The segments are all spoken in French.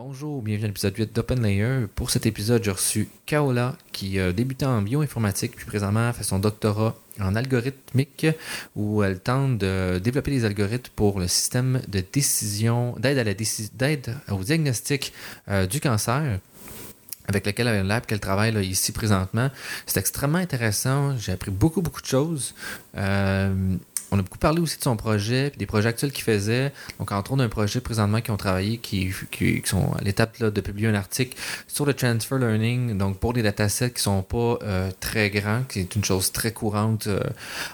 Bonjour, bienvenue à l'épisode 8 d'Open Layer. Pour cet épisode, j'ai reçu Kaola qui a débuté en bioinformatique puis présentement fait son doctorat en algorithmique où elle tente de développer des algorithmes pour le système de décision, d'aide à la d'aide au diagnostic euh, du cancer avec lequel elle lab qu'elle travaille ici présentement. C'est extrêmement intéressant. J'ai appris beaucoup, beaucoup de choses. Euh, on a beaucoup parlé aussi de son projet, puis des projets actuels qu'il faisait. Donc, entre autres, un projet présentement qui ont travaillé, qui, sont à l'étape de publier un article sur le transfer learning, donc pour des datasets qui sont pas euh, très grands, qui est une chose très courante euh,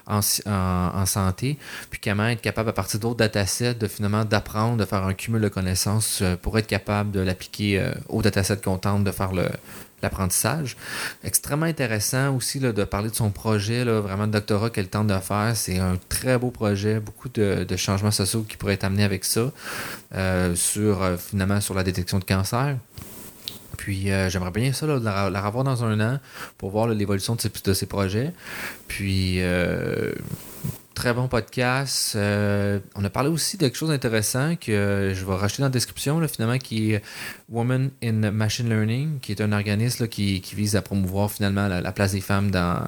en, santé, puis comment être capable, à partir d'autres datasets, de finalement d'apprendre, de faire un cumul de connaissances pour être capable de l'appliquer aux datasets qu'on tente de faire le, l'apprentissage. Extrêmement intéressant aussi là, de parler de son projet, là, vraiment de doctorat qu'elle tente de faire. C'est un très beau projet, beaucoup de, changements sociaux qui pourraient être amenés avec ça, euh, sur euh, finalement sur la détection de cancer. Puis euh, j'aimerais bien ça, la, la, revoir dans un an pour voir l'évolution de de ses projets. Puis très bon podcast. Euh, on a parlé aussi de quelque chose d'intéressant que je vais racheter dans la description, finalement, qui est Women in Machine Learning, qui est un organisme qui, vise à promouvoir finalement la, place des femmes dans,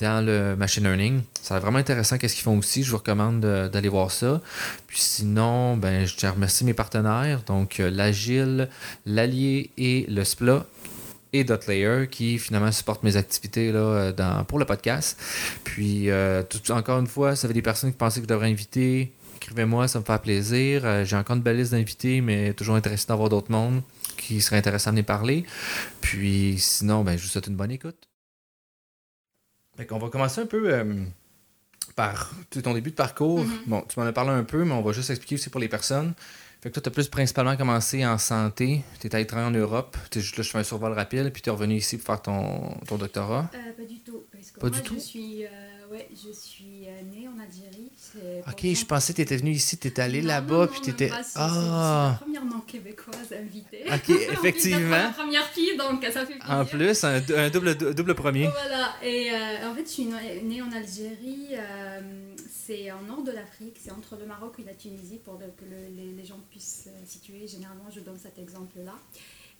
dans le machine learning. C'est vraiment intéressant qu'est-ce qu'ils font aussi. Je vous recommande d'aller voir ça. Puis sinon, ben, je tiens à remercier mes partenaires, donc euh, l'Agile, l'Allier et le SPLA et Dotlayer qui finalement supportent mes activités là, euh, dans, pour le podcast. Puis, euh, tout, encore une fois, ça fait des personnes qui pensaient que je devrais inviter, écrivez-moi, ça me fait plaisir. Euh, j'ai encore une belle liste d'invités, mais toujours intéressé d'avoir d'autres mondes qui seraient intéressants à venir parler. Puis, sinon, ben, je vous souhaite une bonne écoute. On va commencer un peu par ton début de parcours. Mm-hmm. Bon, tu m'en as parlé un peu, mais on va juste expliquer aussi pour les personnes. Fait que toi, tu as plus principalement commencé en santé. Tu étais allé travailler en Europe. Es juste là, je fais un survol rapide, puis tu es revenu ici pour faire ton, ton doctorat. Euh, pas du tout. Parce que pas moi, du tout? Je suis, euh, ouais, je suis euh, née en Algérie. Ok, je pensais que tu étais venu ici, tu étais allé là-bas, puis tu étais. Ah! C'est la première non québécoise invitée. Ok, effectivement. la première fille, donc ça fait plaisir. En plus, un, un double, double premier. Voilà. Et en fait, je suis née en Algérie c'est en nord de l'Afrique, c'est entre le Maroc et la Tunisie pour que les, gens puissent euh, situer. Généralement, je donne cet exemple-là.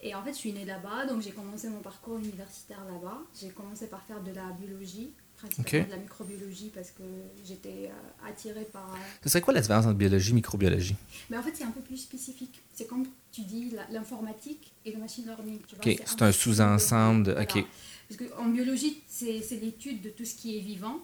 Et en fait, je suis née là-bas, donc j'ai commencé mon parcours universitaire là-bas. J'ai commencé par faire de la biologie, principalement de la microbiologie, parce que j'étais euh, attirée par. Euh, Ce serait quoi la différence entre biologie et microbiologie? Mais En fait, c'est un peu plus spécifique. C'est comme tu dis l'informatique et le machine learning. ok, c'est un, sous-ensemble de. Ok. Parce qu'en biologie, c'est l'étude de tout ce qui est vivant.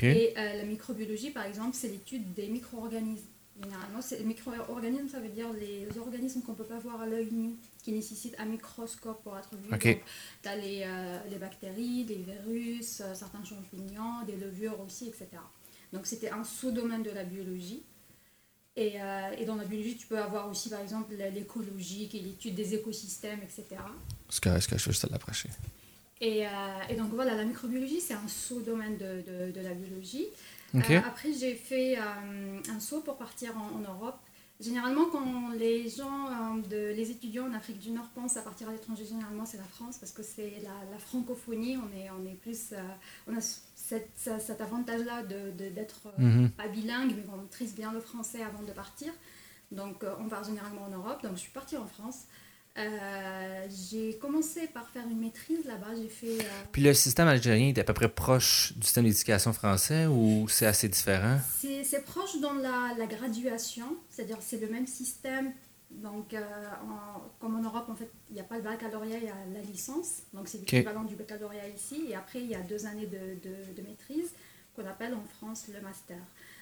Et euh, la microbiologie, par exemple, c'est l'étude des micro-organismes. Généralement, les micro-organismes, ça veut dire les organismes qu'on ne peut pas voir à l'œil nu, qui nécessitent un microscope pour être vus. Okay. Tu as les, euh, les, bactéries, les virus, euh, certains champignons, des levures aussi, etc. Donc, c'était un sous-domaine de la biologie. Et, et, dans la biologie, tu peux avoir aussi, par exemple, l'écologie, qui est l'étude des écosystèmes, etc. Est-ce que, est que je vais l'approcher et, euh, et, donc voilà, la microbiologie, c'est un sous-domaine de, de, de, la biologie. Euh, après, j'ai fait euh, un saut pour partir en, Europe. Généralement, quand les gens, de, les étudiants en Afrique du Nord pensent à partir à l'étranger, généralement c'est la France parce que c'est la, la, francophonie. On est, on est plus, on a cette, cet avantage-là d'être de, pas bilingue, mais on maîtrise bien le français avant de partir. Donc, on part généralement en Europe. Donc, je suis partie en France. Euh, j'ai commencé par faire une maîtrise là-bas. J'ai fait. Euh, Puis le système algérien est à peu près proche du système d'éducation français ou c'est assez différent? C'est proche dans la, la graduation, c'est-à-dire c'est le même système. Donc, euh, comme en Europe, en fait, il n'y a pas le baccalauréat, il y a la licence. Donc, c'est l'équivalent du baccalauréat ici. Et après, il y a deux années de, de, de maîtrise qu'on appelle en France le master.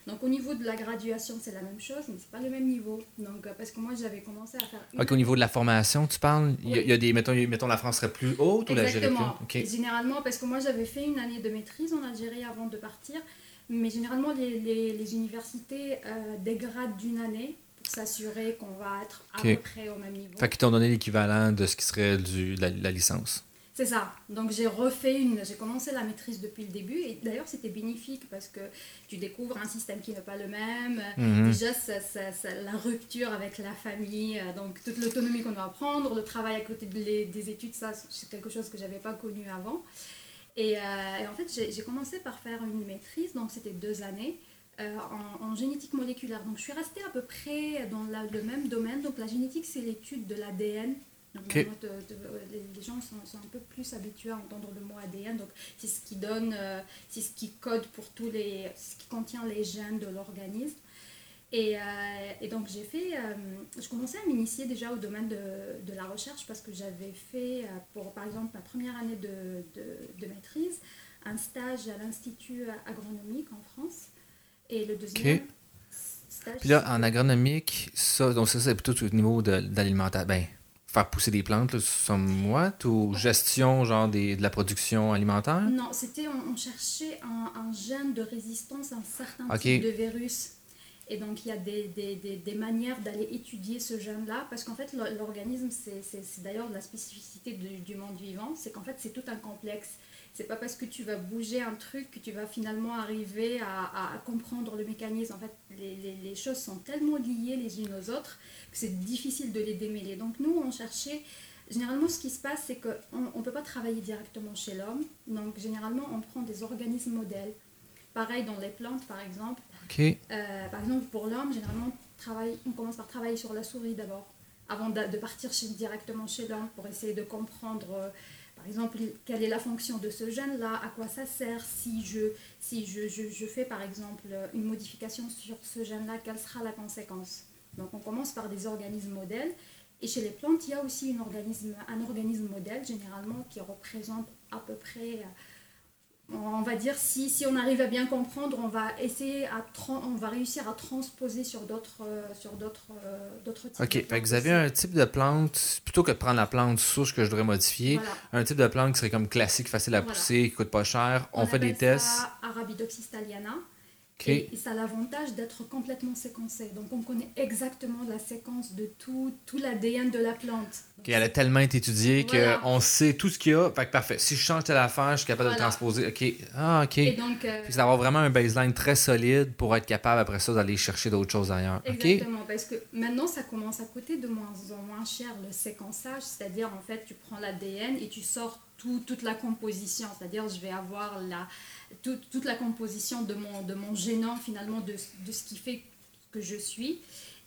Donc au niveau de la graduation, c'est la même chose, mais c'est pas le même niveau. Donc euh, parce que moi j'avais commencé à faire. Ok, au niveau de la formation, tu parles, il, y a, des, mettons, mettons la France serait plus haute ou l'Algérie plus Généralement, parce que moi j'avais fait une année de maîtrise en Algérie avant de partir, mais généralement les, les, universités euh, dégradent d'une année pour s'assurer qu'on va être à peu près au même niveau. Fait qu'ils t'ont donné l'équivalent de ce qui serait du, la licence. C'est ça. Donc j'ai refait une, j'ai commencé la maîtrise depuis le début et d'ailleurs c'était bénéfique parce que tu découvres un système qui n'est pas le même. Mhm. Déjà ça, la rupture avec la famille, euh, donc toute l'autonomie qu'on doit prendre, le travail à côté des études, ça c'est quelque chose que j'avais pas connu avant. Et, euh, et en fait j'ai commencé par faire une maîtrise, donc c'était deux années. en, génétique moléculaire. Donc je suis restée à peu près dans le même domaine. Donc la génétique, c'est l'étude de l'ADN. Les gens sont, un peu plus habitués à entendre le mot ADN. Donc c'est ce qui donne, c'est ce qui code pour tous les, ce qui contient les gènes de l'organisme. Et, et, donc j'ai fait, je commençais à m'initier déjà au domaine de, de, la recherche parce que j'avais fait, pour par exemple ma première année de, de, de maîtrise, un stage à l'Institut agronomique en France. Et le deuxième stage. Puis là, en agronomique, ça, donc ça, c'est plutôt au niveau de, l'alimentation. Ben, faire pousser des plantes, somewhat, ou gestion, genre, des, de la production alimentaire? Non, c'était, on, cherchait un, gène de résistance à un certain type de virus. Et donc, il y a des, des, des, des manières d'aller étudier ce gène-là, parce qu'en fait, l'organisme, c'est d'ailleurs la spécificité du, du monde vivant, c'est qu'en fait, c'est tout un complexe. C'est pas parce que tu vas bouger un truc que tu vas finalement arriver à, comprendre le mécanisme. En fait, les, choses sont tellement liées les unes aux autres que c'est difficile de les démêler. Donc nous, on cherchait... Généralement, ce qui se passe, c'est qu'on ne peut pas travailler directement chez l'homme. Donc généralement, on prend des organismes modèles. Pareil dans les plantes, par exemple. Euh, par exemple, pour l'homme, généralement, on commence par travailler sur la souris d'abord, avant de, partir directement chez l'homme pour essayer de comprendre euh, par exemple, quelle est la fonction de ce gène-là, à quoi ça sert, si, je, si je, je, fais par exemple une modification sur ce gène-là, quelle sera la conséquence? Donc on commence par des organismes modèles. Et chez les plantes, il y a aussi un organisme modèle, généralement, qui représente à peu près on va dire, si, si, on arrive à bien comprendre, on va essayer à on va réussir à transposer sur d'autres euh, sur d'autres euh, d'autres types. OK, vous avez un type de plante plutôt que de prendre la plante souche que je devrais modifier, un type de plante qui serait comme classique, facile à pousser, qui coûte pas cher. On, fait des tests. Ça Arabidoxys thaliana. Et, ça a l'avantage d'être complètement séquencé. Donc on connaît exactement la séquence de tout, tout l'ADN de la plante. elle a tellement été étudiée qu'on sait tout ce qu'il y a. Fait que parfait. Si je change telle affaire, je suis capable de le transposer. OK. Ah, OK. Et donc, euh, Puis d'avoir vraiment un baseline très solide pour être capable après ça d'aller chercher d'autres choses ailleurs. Exactement. Parce que maintenant, ça commence à coûter de moins en moins cher le séquençage. C'est-à-dire, en fait, tu prends l'ADN et tu sors tout, toute la composition. C'est-à-dire, je vais avoir la toute la composition de mon, de mon génome finalement, de, de, ce qui fait que je suis.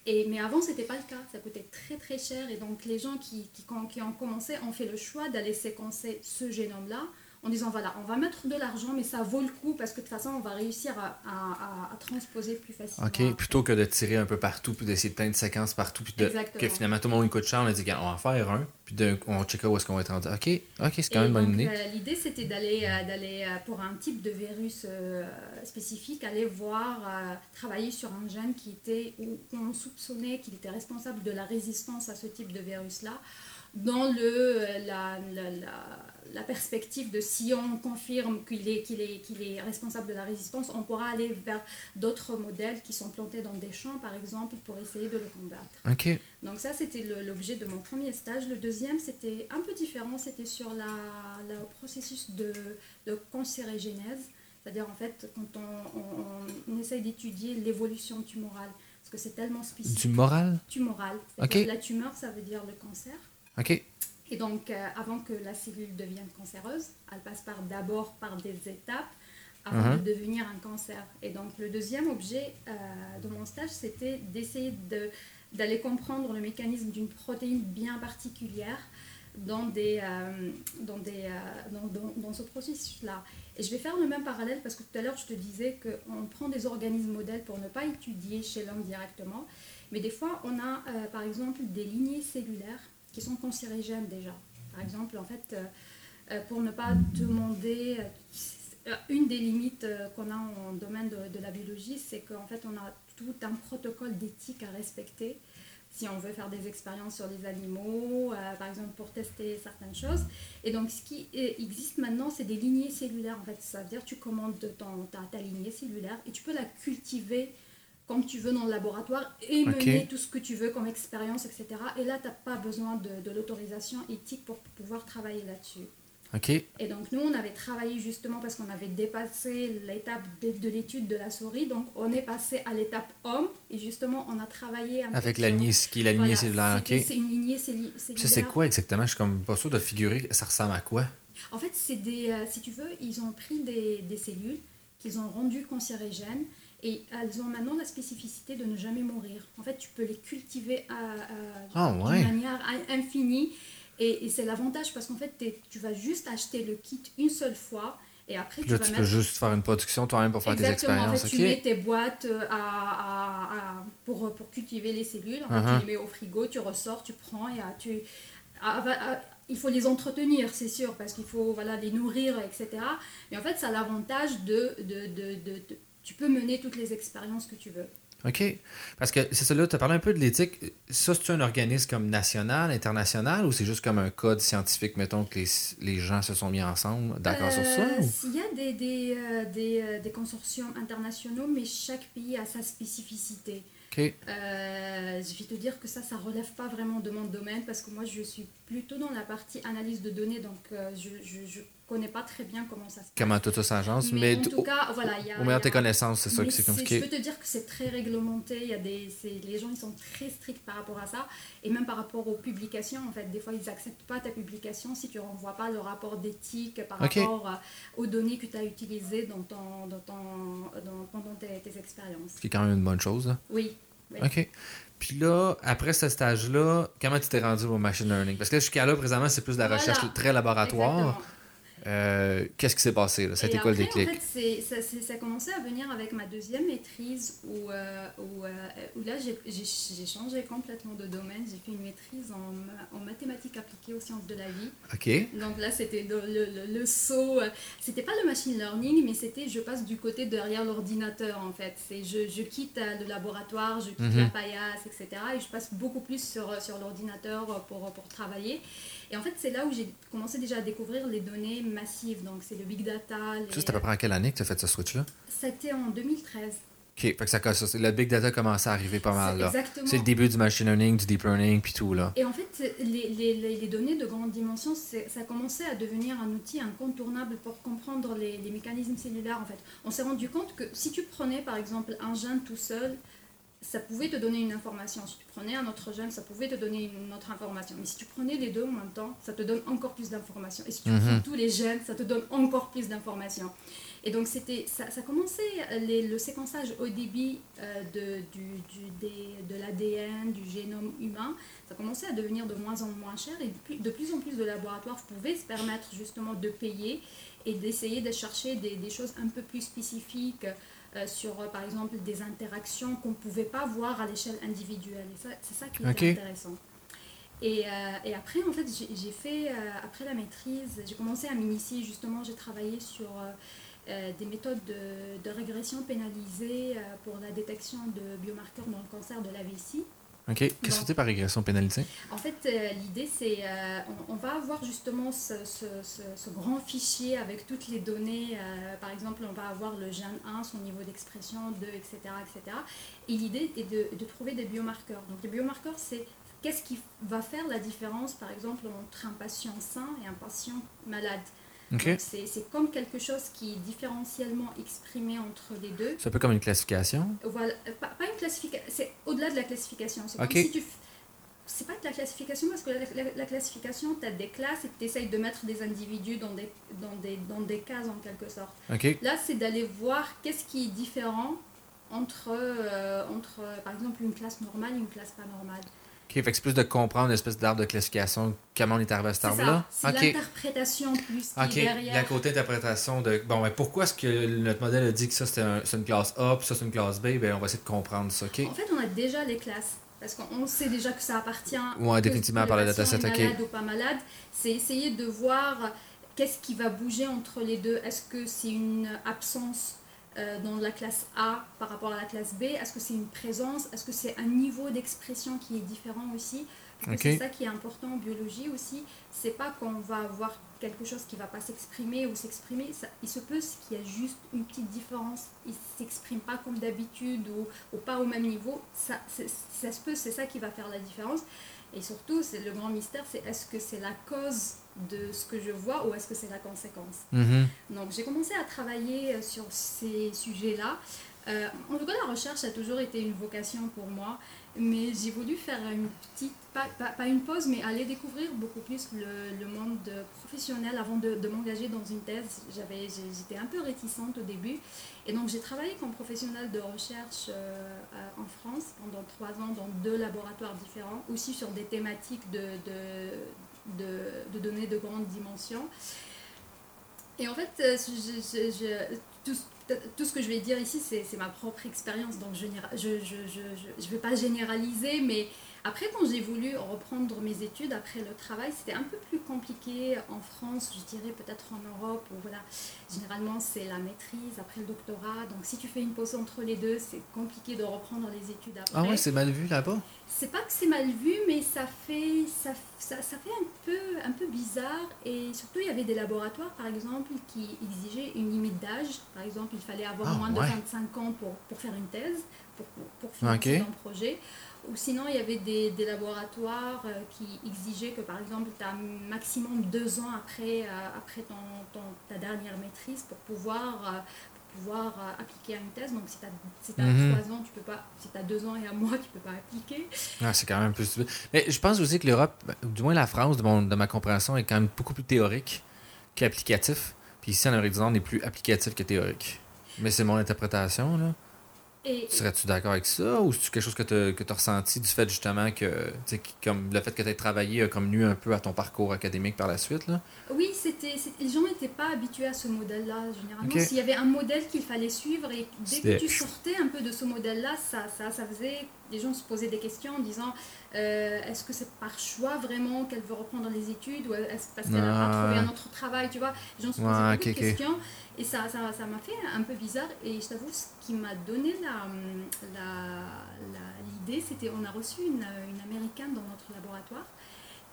Et, mais avant, ce n'était pas le cas, ça coûtait très très cher. Et donc les gens qui, qui, qui ont commencé ont fait le choix d'aller séquencer ce génome-là en disant voilà, on va mettre de l'argent, mais ça vaut le coup parce que de toute façon, on va réussir à, à, transposer plus facilement. OK, plutôt que de tirer un peu partout, puis d'essayer de plein de séquences partout, puis de, que finalement tout le monde coûte cher, on a dit on va en faire un, puis on checkera où est-ce qu'on va être rendu. OK, OK, c'est quand même bonne idée. Euh, L'idée, c'était d'aller, euh, d'aller euh, pour un type de virus spécifique, aller voir, travailler sur un gène qui était, où on soupçonnait qu'il était responsable de la résistance à ce type de virus-là dans le, la, la, la, perspective de si on confirme qu'il est, qu'il est, qu'il est responsable de la résistance, on pourra aller vers d'autres modèles qui sont plantés dans des champs, par exemple, pour essayer de le combattre. Donc ça, c'était l'objet de mon premier stage. Le deuxième, c'était un peu différent, c'était sur la, le processus de, de cancérigénèse. C'est-à-dire, en fait, quand on, on, essaye d'étudier l'évolution tumorale, parce que c'est tellement spécifique. Tumoral Tumoral. La tumeur, ça veut dire le cancer. OK. Et donc, euh, avant que la cellule devienne cancéreuse, elle passe par d'abord par des étapes avant uh-huh. de devenir un cancer. Et donc, le deuxième objet euh, de mon stage, c'était d'essayer d'aller comprendre le mécanisme d'une protéine bien particulière dans, des, euh, dans, des, dans, dans, dans, ce processus-là. Et je vais faire le même parallèle parce que tout à l'heure, je te disais qu'on prend des organismes modèles pour ne pas étudier chez l'homme directement. Mais des fois, on a, par exemple, des lignées cellulaires qui sont cancérigènes déjà. Par exemple, en fait, euh, euh, pour ne pas demander, euh, une des limites qu'on a en domaine de, la biologie, c'est qu'en fait, on a tout un protocole d'éthique à respecter si on veut faire des expériences sur les animaux, par exemple pour tester certaines choses. Et donc ce qui existe maintenant, c'est des lignées cellulaires. En fait, ça veut dire que tu commandes ta, lignée cellulaire et tu peux la cultiver comme tu veux dans le laboratoire et mener tout ce que tu veux comme expérience, etc. Et là, tu n'as pas besoin de, l'autorisation éthique pour pouvoir travailler là-dessus. OK. Et donc, nous, on avait travaillé justement parce qu'on avait dépassé l'étape de, l'étude de la souris. Donc, on est passé à l'étape homme et justement, on a travaillé avec la lignée, qui la lignée cellulaire. C'est une lignée cellulaire. Ça, c'est quoi exactement? Je suis comme pas sûr de figurer. Ça ressemble à quoi? En fait, c'est des. Euh, si tu veux, ils ont pris des, des cellules qu'ils ont rendues cancérigènes et elles ont maintenant la spécificité de ne jamais mourir. En fait, tu peux les cultiver à, ah, d'une manière infinie. Et, c'est l'avantage parce qu'en fait, tu vas juste acheter le kit une seule fois. Et après, tu, peux juste faire une production toi-même pour faire tes expériences. En fait, Tu mets tes boîtes euh, à, pour, pour, cultiver les cellules. En fait, Tu uh-huh. les mets au frigo, tu ressors, tu prends et tu. Il faut les entretenir, c'est sûr, parce qu'il faut voilà, les nourrir, etc. Mais en fait, ça a l'avantage de de, de, de, Tu peux mener toutes les expériences que tu veux. OK. Parce que c'est là, tu as parlé un peu de l'éthique. Ça, c'est un organisme comme national, international, ou c'est juste comme un code scientifique, mettons, que les, les gens se sont mis ensemble, d'accord sur ça? Euh, il y a des, des, euh, des, euh, des, consortiums internationaux, mais chaque pays a sa spécificité. OK. je vais te dire que ça, ça relève pas vraiment de mon domaine, parce que moi, je suis plutôt dans la partie analyse de données, donc je, je, je connais pas très bien comment ça se passe. Comment tout ça s'agence, mais, en tout cas, voilà, il y a... Au meilleur tes connaissances, c'est ça que c'est compliqué. Je peux te dire que c'est très réglementé, il y a des, les gens ils sont très stricts par rapport à ça, et même par rapport aux publications, en fait, des fois ils acceptent pas ta publication si tu renvoies pas le rapport d'éthique par rapport euh, aux données que tu as utilisées dans ton, dans ton, dans, pendant tes, tes expériences. Ce qui est quand même une bonne chose. Oui. oui. OK. Puis là, après ce stage-là, comment tu t'es rendu au machine learning? Parce que jusqu'à là, présentement, c'est plus de la recherche très laboratoire. Euh, qu'est-ce qui s'est passé? Là? C'était quoi le déclic? En fait, ça, ça, a commencé à venir avec ma deuxième maîtrise où, euh, où, euh, où là, j'ai changé complètement de domaine. J'ai fait une maîtrise en, en, mathématiques appliquées aux sciences de la vie. OK. Donc là, c'était le, le, le, saut. C'était pas le machine learning, mais c'était je passe du côté derrière l'ordinateur, en fait. Je, je quitte le laboratoire, je quitte mhm. la paillasse, etc. Et je passe beaucoup plus sur, sur l'ordinateur pour, pour travailler. Et en fait, c'est là où j'ai commencé déjà à découvrir les données massives. Donc, c'est le big data. Les... c'était à peu près à quelle année que tu as fait ce switch-là? C'était en 2013. OK, fait que ça, le big data commençait à arriver pas mal là. Exactement. C'est le début du machine learning, du deep learning, puis tout là. Et en fait, les, les, les données de grande dimension, ça a commencé à devenir un outil incontournable pour comprendre les, les mécanismes cellulaires. En fait, on s'est rendu compte que si tu prenais par exemple un gène tout seul, ça pouvait te donner une information. Si tu prenais un autre gène, ça pouvait te donner une autre information. Mais si tu prenais les deux en même temps, ça te donne encore plus d'informations. Et si tu mhm. prends tous les gènes, ça te donne encore plus d'informations. Et donc, c'était, ça, ça commençait le séquençage au débit euh, de, du, du, de l'ADN, du génome humain. Ça commençait à devenir de moins en moins cher et de, de plus en plus de laboratoires pouvaient se permettre justement de payer et d'essayer de chercher des, des, choses un peu plus spécifiques sur, euh, par exemple, des interactions qu'on ne pouvait pas voir à l'échelle individuelle. Et c'est ça qui est intéressant. Et, euh, et, après, en fait, j'ai fait, après la maîtrise, j'ai commencé à m'initier, justement, j'ai travaillé sur des méthodes de, de régression pénalisée pour la détection de biomarqueurs dans le cancer de la vessie. OK. Qu'est-ce que c'est par régression pénalisée? En fait, euh, l'idée, c'est euh, on, va avoir justement ce, ce, ce, grand fichier avec toutes les données. Euh, par exemple, on va avoir le gène 1, son niveau d'expression 2, etc., etc. Et l'idée est de, de, trouver des biomarqueurs. Donc, les biomarqueurs, c'est qu'est-ce qui va faire la différence, par exemple, entre un patient sain et un patient malade. C'est comme quelque chose qui est différentiellement exprimé entre les deux. C'est un peu comme une classification Voilà, euh, pas, une classification, c'est au-delà de la classification. C'est comme si tu c'est pas de la classification parce que la, classification, tu as des classes et tu essayes de mettre des individus dans des, dans des, dans des cases en quelque sorte. Là, c'est d'aller voir qu'est-ce qui est différent entre, euh, entre, par exemple, une classe normale et une classe pas normale. OK, fait que c'est plus de comprendre l'espèce d'arbre de classification, comment on est arrivé à cet arbre-là. C'est l'interprétation plus qui derrière. la côté interprétation de... Bon, mais pourquoi est-ce que notre modèle a dit que ça, c'est un, une classe A, puis ça, c'est une classe B? Bien, on va essayer de comprendre ça, OK? En fait, on a déjà les classes. Parce qu'on sait déjà que ça appartient... Ouais, définitivement par le dataset, OK. malade ou pas malade. C'est essayer de voir qu'est-ce qui va bouger entre les deux. Est-ce que c'est une absence euh, dans la classe A par rapport à la classe B? Est-ce que c'est une présence? Est-ce que c'est un niveau d'expression qui est différent aussi? C'est ça qui est important en biologie aussi. C'est pas qu'on va avoir quelque chose qui va pas s'exprimer ou s'exprimer. Il se peut qu'il y a juste une petite différence. Il s'exprime pas comme d'habitude ou, ou, pas au même niveau. Ça, ça se peut, c'est ça qui va faire la différence. Et surtout, c'est le grand mystère, c'est est-ce que c'est la cause de ce que je vois ou est-ce que c'est la conséquence mm-hmm. Donc j'ai commencé à travailler euh, sur ces sujets-là. Euh, en tout cas, la recherche a toujours été une vocation pour moi, mais j'ai voulu faire une petite, pas, pas, une pause, mais aller découvrir beaucoup plus le, le monde professionnel avant de, de m'engager dans une thèse. J'étais un peu réticente au début, et donc j'ai travaillé comme professionnelle de recherche euh, en France pendant trois ans dans deux laboratoires différents, aussi sur des thématiques de, de, de données de grande dimension. Et en fait, euh, tout, tout ce que je vais dire ici, c'est ma propre expérience, donc je ne je, je, vais pas généraliser, mais après, quand j'ai voulu reprendre mes études après le travail, c'était un peu plus compliqué en France, je dirais peut-être en Europe, où voilà, généralement c'est la maîtrise après le doctorat, donc si tu fais une pause entre les deux, c'est compliqué de reprendre les études après. Ah ouais, c'est mal vu là-bas? C'est pas que c'est mal vu, mais ça fait, ça, ça, ça, fait un peu, un peu bizarre, et surtout il y avait des laboratoires par exemple qui exigeaient une limite d'âge, par exemple il fallait avoir ah moins de 25 ans pour, pour faire une thèse, pour, pour financer un projet. Ou sinon, il y avait des, des laboratoires euh, qui exigeaient que, par exemple, tu as maximum deux ans après, euh, après ton, ton, ta dernière maîtrise pour pouvoir, euh, pour pouvoir appliquer à une thèse. Donc, si tu as, si as mhm. trois ans, tu peux pas. Si tu as deux ans et un mois, tu peux pas appliquer. Ah, c'est quand même plus. Mais je pense aussi que l'Europe, du moins la France, de, mon, de ma compréhension, est quand même beaucoup plus théorique qu'applicatif. Puis ici, en Amérique du Nord, on est plus applicatif que théorique. Mais c'est mon interprétation, là. Serais-tu d'accord avec ça ou c'est quelque chose que tu as ressenti du fait justement que comme le fait que tu aies travaillé a comme nu un peu à ton parcours académique par la suite là? Oui, c'était les gens n'étaient pas habitués à ce modèle-là généralement. S'il y avait un modèle qu'il fallait suivre et dès que tu sortais un peu de ce modèle-là, ça, ça, ça faisait les gens se posaient des questions en disant euh, est-ce que c'est par choix vraiment qu'elle veut reprendre les études ou est-ce parce qu'elle a pas trouvé un autre travail, tu vois? Les gens se posaient beaucoup de questions. Et ça m'a ça, ça fait un peu bizarre. Et je t'avoue, ce qui m'a donné l'idée, la, c'était on a reçu une, une, américaine dans notre laboratoire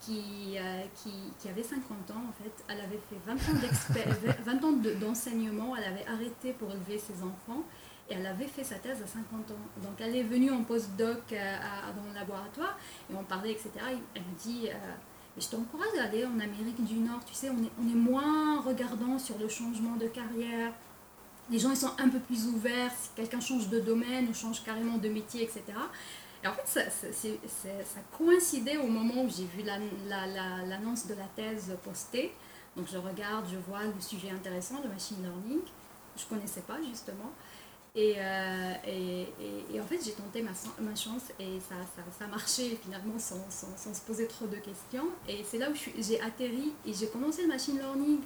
qui, euh, qui, qui, avait 50 ans en fait. Elle avait fait 20 ans d'enseignement, elle avait arrêté pour élever ses enfants elle avait fait sa thèse à 50 ans. Donc elle est venue en postdoc euh, dans le laboratoire et on parlait, etc. Elle me dit. Euh, je t'encourage à aller en Amérique du Nord. Tu sais, on est, moins regardant sur le changement de carrière. Les gens ils sont un peu plus ouverts. Si quelqu'un change de domaine ou change carrément de métier, etc. Et en fait, ça, coïncidait au moment où j'ai vu l'annonce la, de la thèse postée. Donc je regarde, je vois le sujet intéressant, le machine learning. Je ne connaissais pas justement. Euh, et, en fait, j'ai tenté ma, chance et ça, ça, marché finalement sans, sans, sans, se poser trop de questions. Et c'est là où j'ai atterri et j'ai commencé le machine learning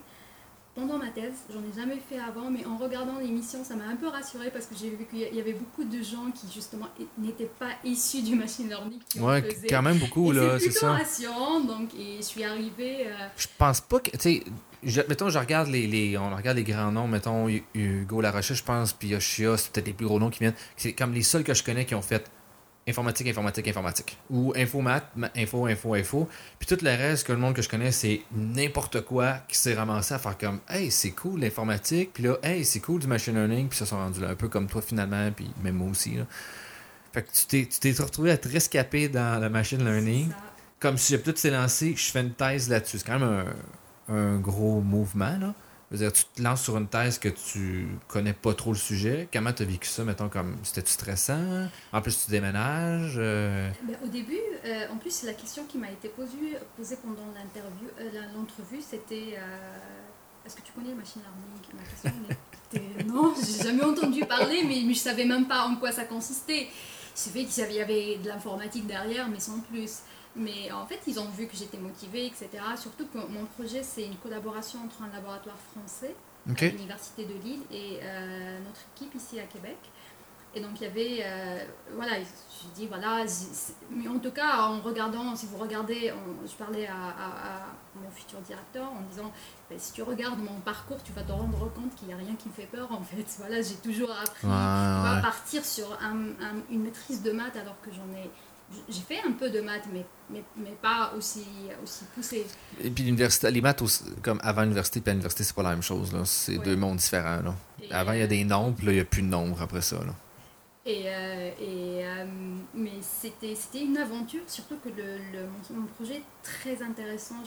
pendant ma thèse. J'en ai jamais fait avant, mais en regardant l'émission, ça m'a un peu rassurée parce que j'ai vu qu'il y avait beaucoup de gens qui justement n'étaient pas issus du machine learning. Ouais, quand même beaucoup là, c'est ça. rassurant, donc et je suis arrivée. Euh... Je pense pas que, tu sais, je, mettons, je regarde les, les, on regarde les grands noms, mettons Hugo Larochelle, je pense, puis Yoshia, c'est peut-être les plus gros noms qui viennent. C'est comme les seuls que je connais qui ont fait informatique, informatique, informatique. Ou infomat, info, info, info. Puis tout le reste, que le monde que je connais, c'est n'importe quoi qui s'est ramassé à faire comme Hey, c'est cool l'informatique. Puis là, Hey, c'est cool du machine learning. Puis ça sont rendus là, un peu comme toi finalement. Puis même moi aussi. Là. Fait que tu t'es retrouvé à te rescaper dans le machine learning. Comme si j'ai peut-être s'est lancé, je fais une thèse là-dessus. C'est quand même un, un gros mouvement. Là dire, tu te lances sur une thèse que tu connais pas trop le sujet. Comment tu as vécu ça, mettons, comme c'était-tu stressant? En plus, tu déménages? Euh? Ben, au début, euh, en plus, la question qui m'a été posée, posée pendant l'interview, euh, l'entrevue, c'était Est-ce que tu connais le machine learning? Ma question était Non, j'ai jamais entendu parler, mais, mais je savais même pas en quoi ça consistait. Je savais qu'il y avait de l'informatique derrière, mais sans plus. Mais en fait, ils ont vu que j'étais motivée, etc. Surtout que mon projet, c'est une collaboration entre un laboratoire français à l'Université de Lille et euh, notre équipe ici à Québec. Et donc, il y avait. Euh, voilà, je dis, voilà. Mais en tout cas, en regardant, si vous regardez, je parlais à, mon futur directeur en disant ben, si tu regardes mon parcours, tu vas te rendre compte qu'il n'y a rien qui me fait peur, en fait. Voilà, j'ai toujours appris à partir sur une maîtrise de maths alors que j'en ai j'ai fait un peu de maths, mais, mais, mais pas aussi, aussi poussé. Et puis l'université, les maths, comme avant l'université et l'université, c'est pas la même chose. C'est deux mondes différents. Là. avant, il y a des nombres, puis là, il n'y a plus de nombres après ça. Là. Et, euh, et euh, mais c'était une aventure, surtout que le, le mon, projet est très intéressant.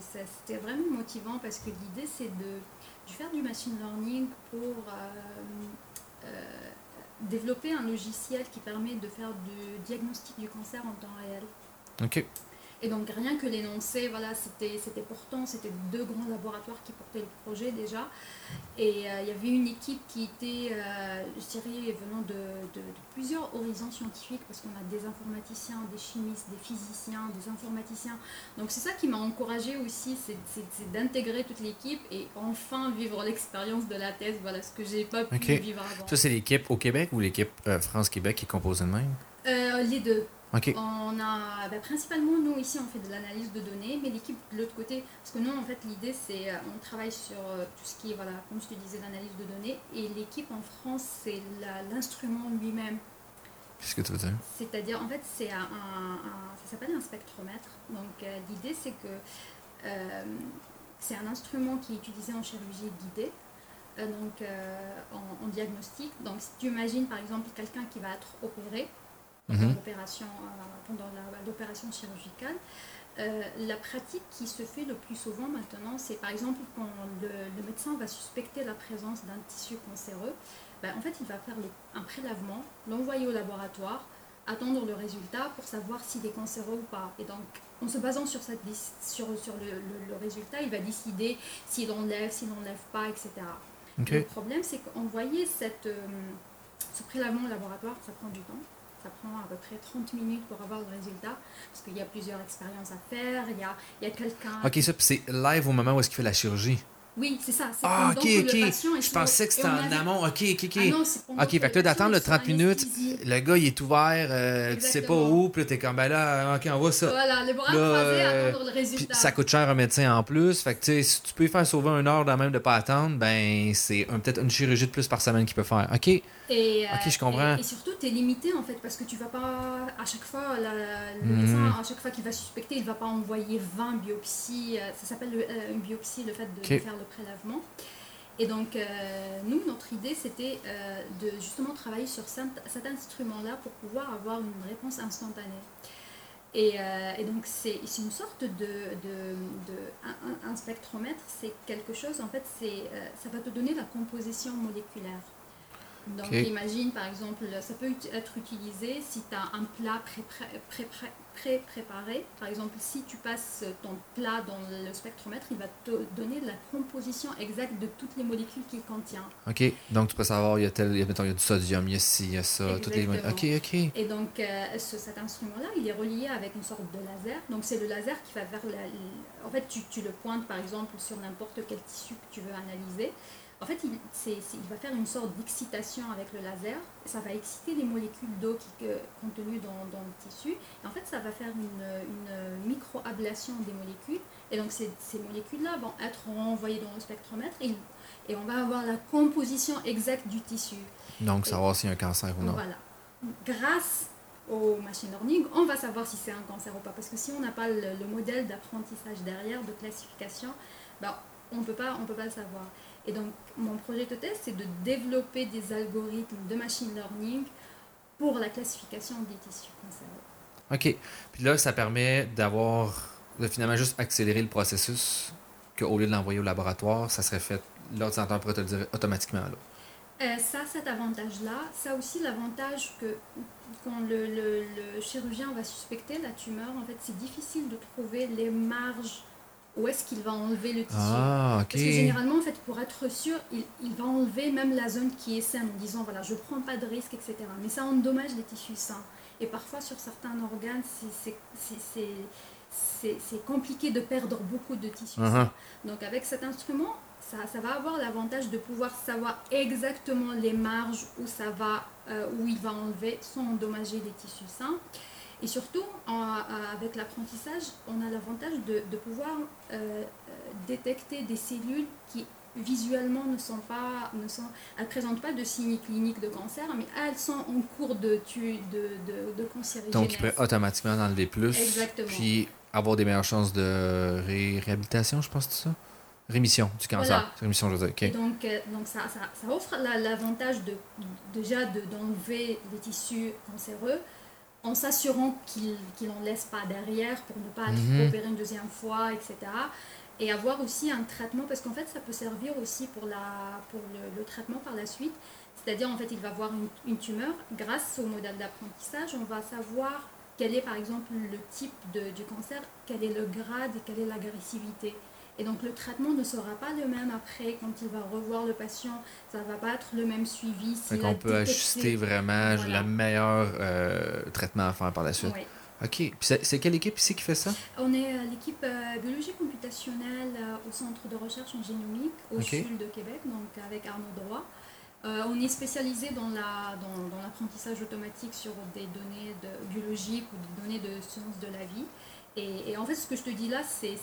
C'était vraiment motivant parce que l'idée, c'est de, de, faire du machine learning pour. Euh, développé un logiciel qui permet de faire du diagnostic du cancer en temps réel. OK. Et donc rien que l'énoncé, voilà, c'était, c'était portant, c'était deux grands laboratoires qui portaient le projet déjà. Et euh, il y avait une équipe qui était, euh, je dirais, venant de, de, plusieurs horizons scientifiques, parce qu'on a des informaticiens, des chimistes, des physiciens, des informaticiens. Donc c'est ça qui m'a encouragé aussi, c'est, d'intégrer toute l'équipe et enfin vivre l'expérience de la thèse, voilà ce que j'ai pas pu vivre avant. Ça c'est l'équipe au Québec ou l'équipe euh, France-Québec qui est composée de même? Les deux. On a ben, principalement nous ici on fait de l'analyse de données, mais l'équipe de l'autre côté, parce que nous en fait l'idée c'est euh, on travaille sur euh, tout ce qui est voilà comme je te disais l'analyse de données et l'équipe en France c'est l'instrument lui-même. Qu'est-ce que tu veux dire? C'est-à-dire en fait c'est un, ça s'appelle un spectromètre. Donc euh, l'idée c'est que c'est un instrument qui est utilisé en chirurgie guidée. donc en, en, diagnostic. Donc si tu imagines par exemple quelqu'un qui va être opéré, pendant mhm. l'opération euh, l'opération chirurgicale. Euh, la pratique qui se fait le plus souvent maintenant, c'est par exemple quand le, médecin va suspecter la présence d'un tissu cancéreux, ben, en fait il va faire un prélavement, l'envoyer au laboratoire, attendre le résultat pour savoir s'il est cancéreux ou pas. Et donc en se basant sur, cette, sur, sur le, résultat, il va décider s'il enlève, s'il n'enlève pas, etc. Le problème c'est qu'envoyer cette, euh, ce prélavement au laboratoire, ça prend du temps ça prend à peu près 30 minutes pour avoir le résultat, parce qu'il y a plusieurs expériences à faire, il y a, a quelqu'un... Ok, ça, c'est live au moment où est-ce qu'il fait la chirurgie? Oui, c'est ça. Ah, ok, ok. Je pensais que c'était en amont. Ok, ok, ok. Ah ok, fait que là, d'attendre le 30 minutes, le gars, il est ouvert, euh, tu sais pas où, puis t'es comme, ben là, ok, on voit ça. Voilà, les bras croisés, attendre le résultat. Ça coûte cher un médecin en plus. Fait que, tu sais, si tu peux faire sauver une heure de même de pas attendre, ben, c'est peut-être une chirurgie de plus par semaine qu'il peut faire. Ok. Et, ok, je comprends. Et, surtout, tu es limité, en fait, parce que tu vas pas, à chaque fois, le mhm. médecin, à chaque fois qu'il va suspecter, il va pas envoyer 20 biopsies. Euh, ça s'appelle euh, une biopsie, le fait de faire le prélavement. Et donc, euh, nous, notre idée, c'était euh, de justement travailler sur cet, instrument-là pour pouvoir avoir une réponse instantanée. Et, euh, donc, c'est une sorte de... de, un, spectromètre, c'est quelque chose, en fait, ça va te donner la composition moléculaire. Donc imagine par exemple, ça peut être utilisé si tu as un plat pré-préparé. Par exemple, si tu passes ton plat dans le spectromètre, il va te donner la composition exacte de toutes les molécules qu'il contient. Ok, donc tu peux savoir, il y a, tel, il y a, du sodium, il y a ci, il y a ça, toutes les Ok, ok. Et donc euh, cet instrument-là, il est relié avec une sorte de laser. Donc c'est le laser qui va vers la... En fait, tu, tu le pointes par exemple sur n'importe quel tissu que tu veux analyser. En fait, il, va faire une sorte d'excitation avec le laser. Ça va exciter les molécules d'eau qui, contenues dans, le tissu. Et en fait, ça va faire une, micro-ablation des molécules. Et donc, ces, molécules-là vont être renvoyées dans le spectromètre et, et, on va avoir la composition exacte du tissu. Donc, savoir s'il y a un cancer ou non? Voilà. Grâce au machine learning, on va savoir si c'est un cancer ou pas. Parce que si on n'a pas le, modèle d'apprentissage derrière, de classification, ben, on ne peut pas le savoir. Et donc, mon projet de thèse, c'est de développer des algorithmes de machine learning pour la classification des tissus cancéreux. OK. Puis là, ça permet d'avoir, de finalement juste accélérer le processus, qu'au lieu de l'envoyer au laboratoire, ça serait fait, l'ordinateur pourrait te le dire automatiquement. Là. Euh, ça, cet avantage-là, ça aussi l'avantage que quand le, le, le, chirurgien va suspecter la tumeur, en fait, c'est difficile de trouver les marges où est-ce qu'il va enlever le tissu. Ah, Parce que généralement, en fait, pour être sûr, il, il, va enlever même la zone qui est saine en disant voilà, je ne prends pas de risque, etc. Mais ça endommage les tissus sains. Et parfois, sur certains organes, c'est compliqué de perdre beaucoup de tissus uh-huh. sains. Donc, avec cet instrument, ça, ça va avoir l'avantage de pouvoir savoir exactement les marges où, ça va, euh, où il va enlever sans endommager les tissus sains. Et surtout, avec l'apprentissage, on a l'avantage de, pouvoir euh, euh, détecter des cellules qui visuellement ne sont pas, ne sont, elles présentent pas de signes cliniques de cancer, mais elles sont en cours de, de, de, de cancérigénèse. Donc, il peut automatiquement enlever plus. Exactement. Puis avoir des meilleures chances de réhabilitation, je pense, c'est ça? Rémission du cancer. Rémission, je veux dire. donc, euh, donc ça, ça, ça offre l'avantage de, déjà d'enlever les tissus cancéreux, en s'assurant qu'il n'en laisse pas derrière pour ne pas être mhm. opéré une deuxième fois, etc. Et avoir aussi un traitement, parce qu'en fait, ça peut servir aussi pour, la, pour le, traitement par la suite. C'est-à-dire, en fait, il va voir une, tumeur. Grâce au modèle d'apprentissage, on va savoir quel est, par exemple, le type de, du cancer, quel est le grade et quelle est l'agressivité. Et donc, le traitement ne sera pas le même après quand il va revoir le patient. Ça ne va pas être le même suivi. Si on peut ajuster vraiment le meilleur euh, traitement à faire par la suite. OK. Puis c'est quelle équipe ici qui fait ça? On est euh, l'équipe euh, biologie computationnelle au Centre de recherche en génomique au sud de Québec, donc avec Arnaud Droit. Euh, on est spécialisé dans, la, dans, l'apprentissage automatique sur des données de, biologiques ou des données de sciences de la vie. Et, en fait, ce que je te dis là, c'est,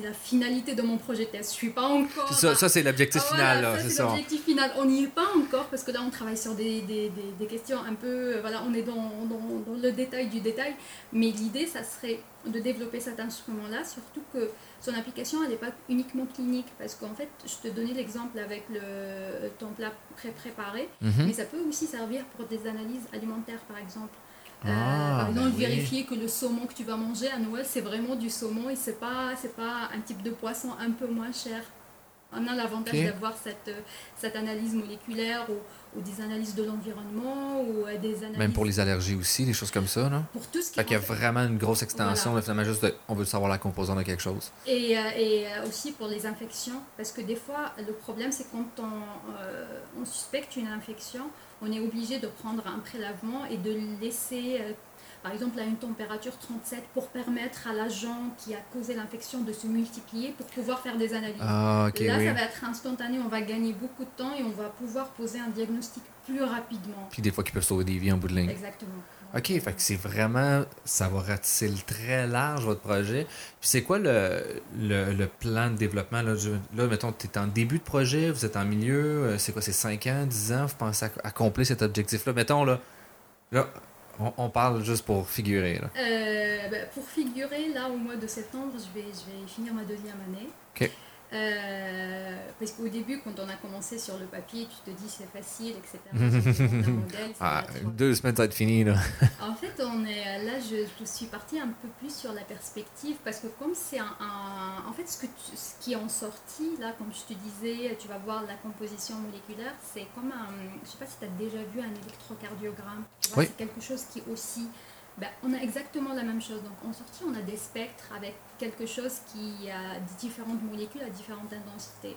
la finalité de mon projet test. Je suis pas encore. Ça, ça c'est l'objectif ah, final. ça, c'est, l'objectif final. On n'y est pas encore parce que là, on travaille sur des, des, des, questions un peu. Euh, voilà, on est dans, dans, dans, le détail du détail. Mais l'idée, ça serait de développer cet instrument-là, surtout que son application, elle n'est pas uniquement clinique. Parce qu'en fait, je te donnais l'exemple avec le, ton plat pré-préparé, mhm. mais ça peut aussi servir pour des analyses alimentaires, par exemple. Euh, ah, ben vérifier que le saumon que tu vas manger à Noël, c'est vraiment du saumon et c'est pas, c'est pas un type de poisson un peu moins cher. On a l'avantage d'avoir cette, cette analyse moléculaire ou, ou des analyses de l'environnement ou euh, des analyses... Même pour les allergies aussi, des choses comme ça, non? Pour tout ce qui fait qu'il y a vraiment une grosse extension, finalement, juste on veut savoir la composante de quelque chose. Et, euh, et aussi pour les infections, parce que des fois, le problème, c'est quand on, on suspecte une infection, on est obligé de prendre un prélavement et de laisser, euh, par exemple, à une température 37 pour permettre à l'agent qui a causé l'infection de se multiplier pour pouvoir faire des analyses. Ah, Là, ça va être instantané, on va gagner beaucoup de temps et on va pouvoir poser un diagnostic plus rapidement. Puis des fois, qui peuvent sauver des vies en bout de ligne. Exactement. OK, fait que c'est vraiment, ça va ratisser le très large, votre projet. Puis c'est quoi le, le, plan de développement? Là, là mettons, tu es en début de projet, vous êtes en milieu, euh, c'est quoi, c'est 5 ans, 10 ans, vous pensez accomplir cet objectif-là? Mettons, là, là on, parle juste pour figurer. Là. Euh, ben, pour figurer, là, au mois de septembre, je vais, je vais finir ma deuxième année. OK. Euh, parce qu'au début, quand on a commencé sur le papier, tu te dis c'est facile, etc. ah, deux semaines, ça va être fini. Là. en fait, on est, là, je, je, suis partie un peu plus sur la perspective parce que comme c'est un, En fait, ce, que ce qui est en sortie, là, comme je te disais, tu vas voir la composition moléculaire, c'est comme un... Je sais pas si tu as déjà vu un électrocardiogramme. C'est quelque chose qui aussi ben, on a exactement la même chose. Donc en sortie, on a des spectres avec quelque chose qui a différentes molécules à différentes intensités.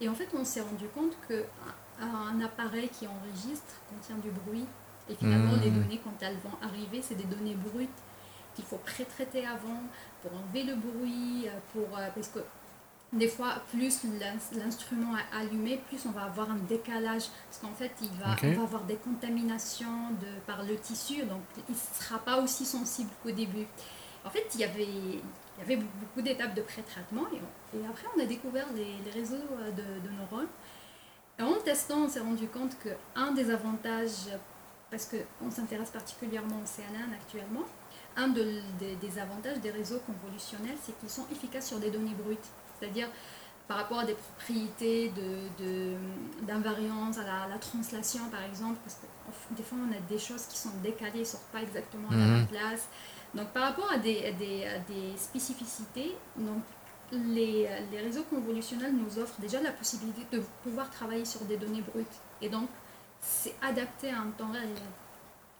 Et en fait, on s'est rendu compte qu'un appareil qui enregistre contient du bruit. Et finalement, les mmh. données, quand elles vont arriver, c'est des données brutes qu'il faut pré-traiter avant pour enlever le bruit, pour, euh, parce que des fois, plus l'instrument est allumé, plus on va avoir un décalage. Parce qu'en fait, il va, on va avoir des contaminations de, par le tissu, donc il ne sera pas aussi sensible qu'au début. En fait, il y avait, il y avait beaucoup d'étapes de pré-traitement. Et, après, on a découvert les, réseaux euh, de, neurones. Et en testant, on s'est rendu compte qu'un des avantages, parce qu'on s'intéresse particulièrement au CNN actuellement, un des avantages des réseaux convolutionnels, c'est qu'ils sont efficaces sur des données brutes c'est-à-dire par rapport à des propriétés d'invariance, de, à la, translation par exemple, parce que des fois on a des choses qui sont décalées, ne sortent pas exactement à la même place. Donc par rapport à des, des, des spécificités, donc, les, les, réseaux convolutionnels nous offrent déjà la possibilité de pouvoir travailler sur des données brutes. Et donc c'est adapté à un temps réel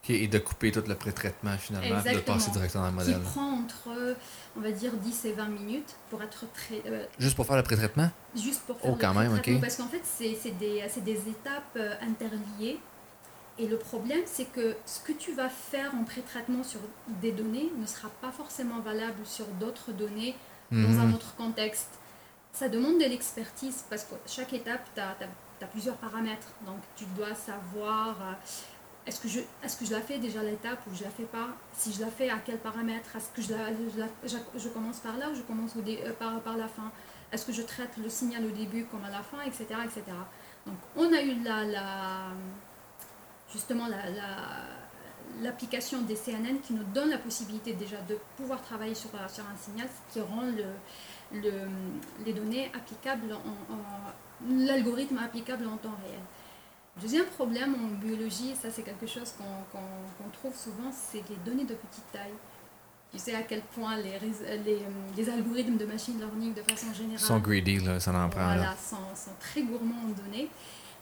et de couper tout le pré-traitement finalement, de passer directement dans le modèle. Qui prend entre, on va dire, 10 et 20 minutes pour être très... Euh, juste pour faire le pré-traitement? Juste pour faire oh, quand même, ok. Parce qu'en fait, c'est des, des, étapes euh, interliées. Et le problème, c'est que ce que tu vas faire en pré-traitement sur des données ne sera pas forcément valable sur d'autres données dans un mhm. autre contexte. Ça demande de l'expertise parce que chaque étape, tu as, as, plusieurs paramètres. Donc, tu dois savoir... Est-ce que, je, est-ce que je la fais déjà l'étape ou je la fais pas? Si je la fais, à quel paramètre? Est-ce que je, la, je, commence par là ou je commence au euh, par, par la fin? Est-ce que je traite le signal au début comme à la fin, etc. etc. Donc on a eu la, la justement la, l'application des CNN qui nous donne la possibilité déjà de pouvoir travailler sur, sur un signal, qui rend le, le, les données applicables, en l'algorithme applicable en temps réel. Deuxième problème en biologie, ça c'est quelque chose qu'on trouve souvent, c'est les données de petite taille. Tu sais à quel point les, les, les, algorithmes de machine learning de façon générale sont greedy, là, ça en prend. Voilà, sont, sont, très gourmands en données.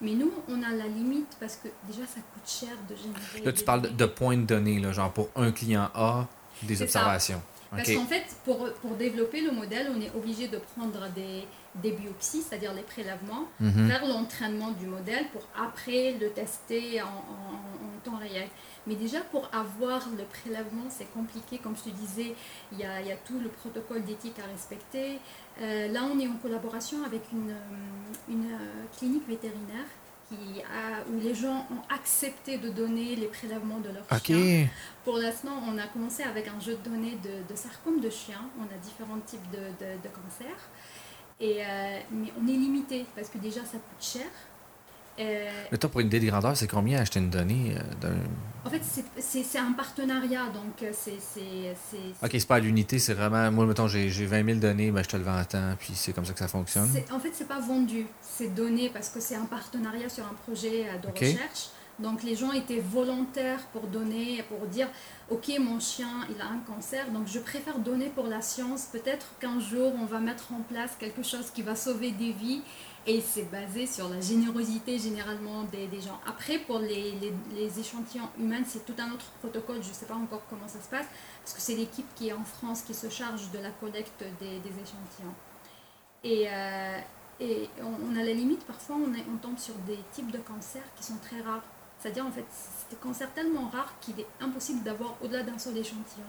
Mais nous, on a la limite parce que déjà, ça coûte cher de générer. Là, tu parles de points de données, là, genre pour un client A, des observations. Parce qu'en fait, pour, pour, développer le modèle, on est obligé de prendre des, des biopsies, c'est-à-dire les prélèvements, mhm. faire l'entraînement du modèle pour après le tester en, en, temps réel. Mais déjà, pour avoir le prélèvement, c'est compliqué. Comme je te disais, il y a, il y a tout le protocole d'éthique à respecter. Euh, là, on est en collaboration avec une, une euh, clinique vétérinaire qui a, où les gens ont accepté de donner les prélèvements de leurs chiens. Pour l'instant, on a commencé avec un jeu de données de, de sarcome de chien. On a différents types de, de, de cancers. Et, mais on est limité parce que déjà, ça coûte cher. Euh, Mais toi, pour une idée de grandeur, c'est combien acheter une donnée euh, d'un... En fait, c'est un partenariat, donc euh, c'est... Ok, c'est pas à l'unité, c'est vraiment... Moi, mettons, j'ai 20 000 données, ben, je te le vends à temps, puis c'est comme ça que ça fonctionne. En fait, c'est pas vendu, c'est donné parce que c'est un partenariat sur un projet de recherche. Donc les gens étaient volontaires pour donner, pour dire, ok, mon chien, il a un cancer, donc je préfère donner pour la science. Peut-être qu'un jour, on va mettre en place quelque chose qui va sauver des vies et c'est basé sur la générosité généralement des, gens. Après, pour les, échantillons humains, c'est tout un autre protocole. Je ne sais pas encore comment ça se passe, parce que c'est l'équipe qui est en France qui se charge de la collecte des, échantillons. Et, euh, on, a la limite, parfois on, on tombe sur des types de cancers qui sont très rares. C'est-à-dire, en fait, c'est des cancers tellement rares qu'il est impossible d'avoir au-delà d'un seul échantillon.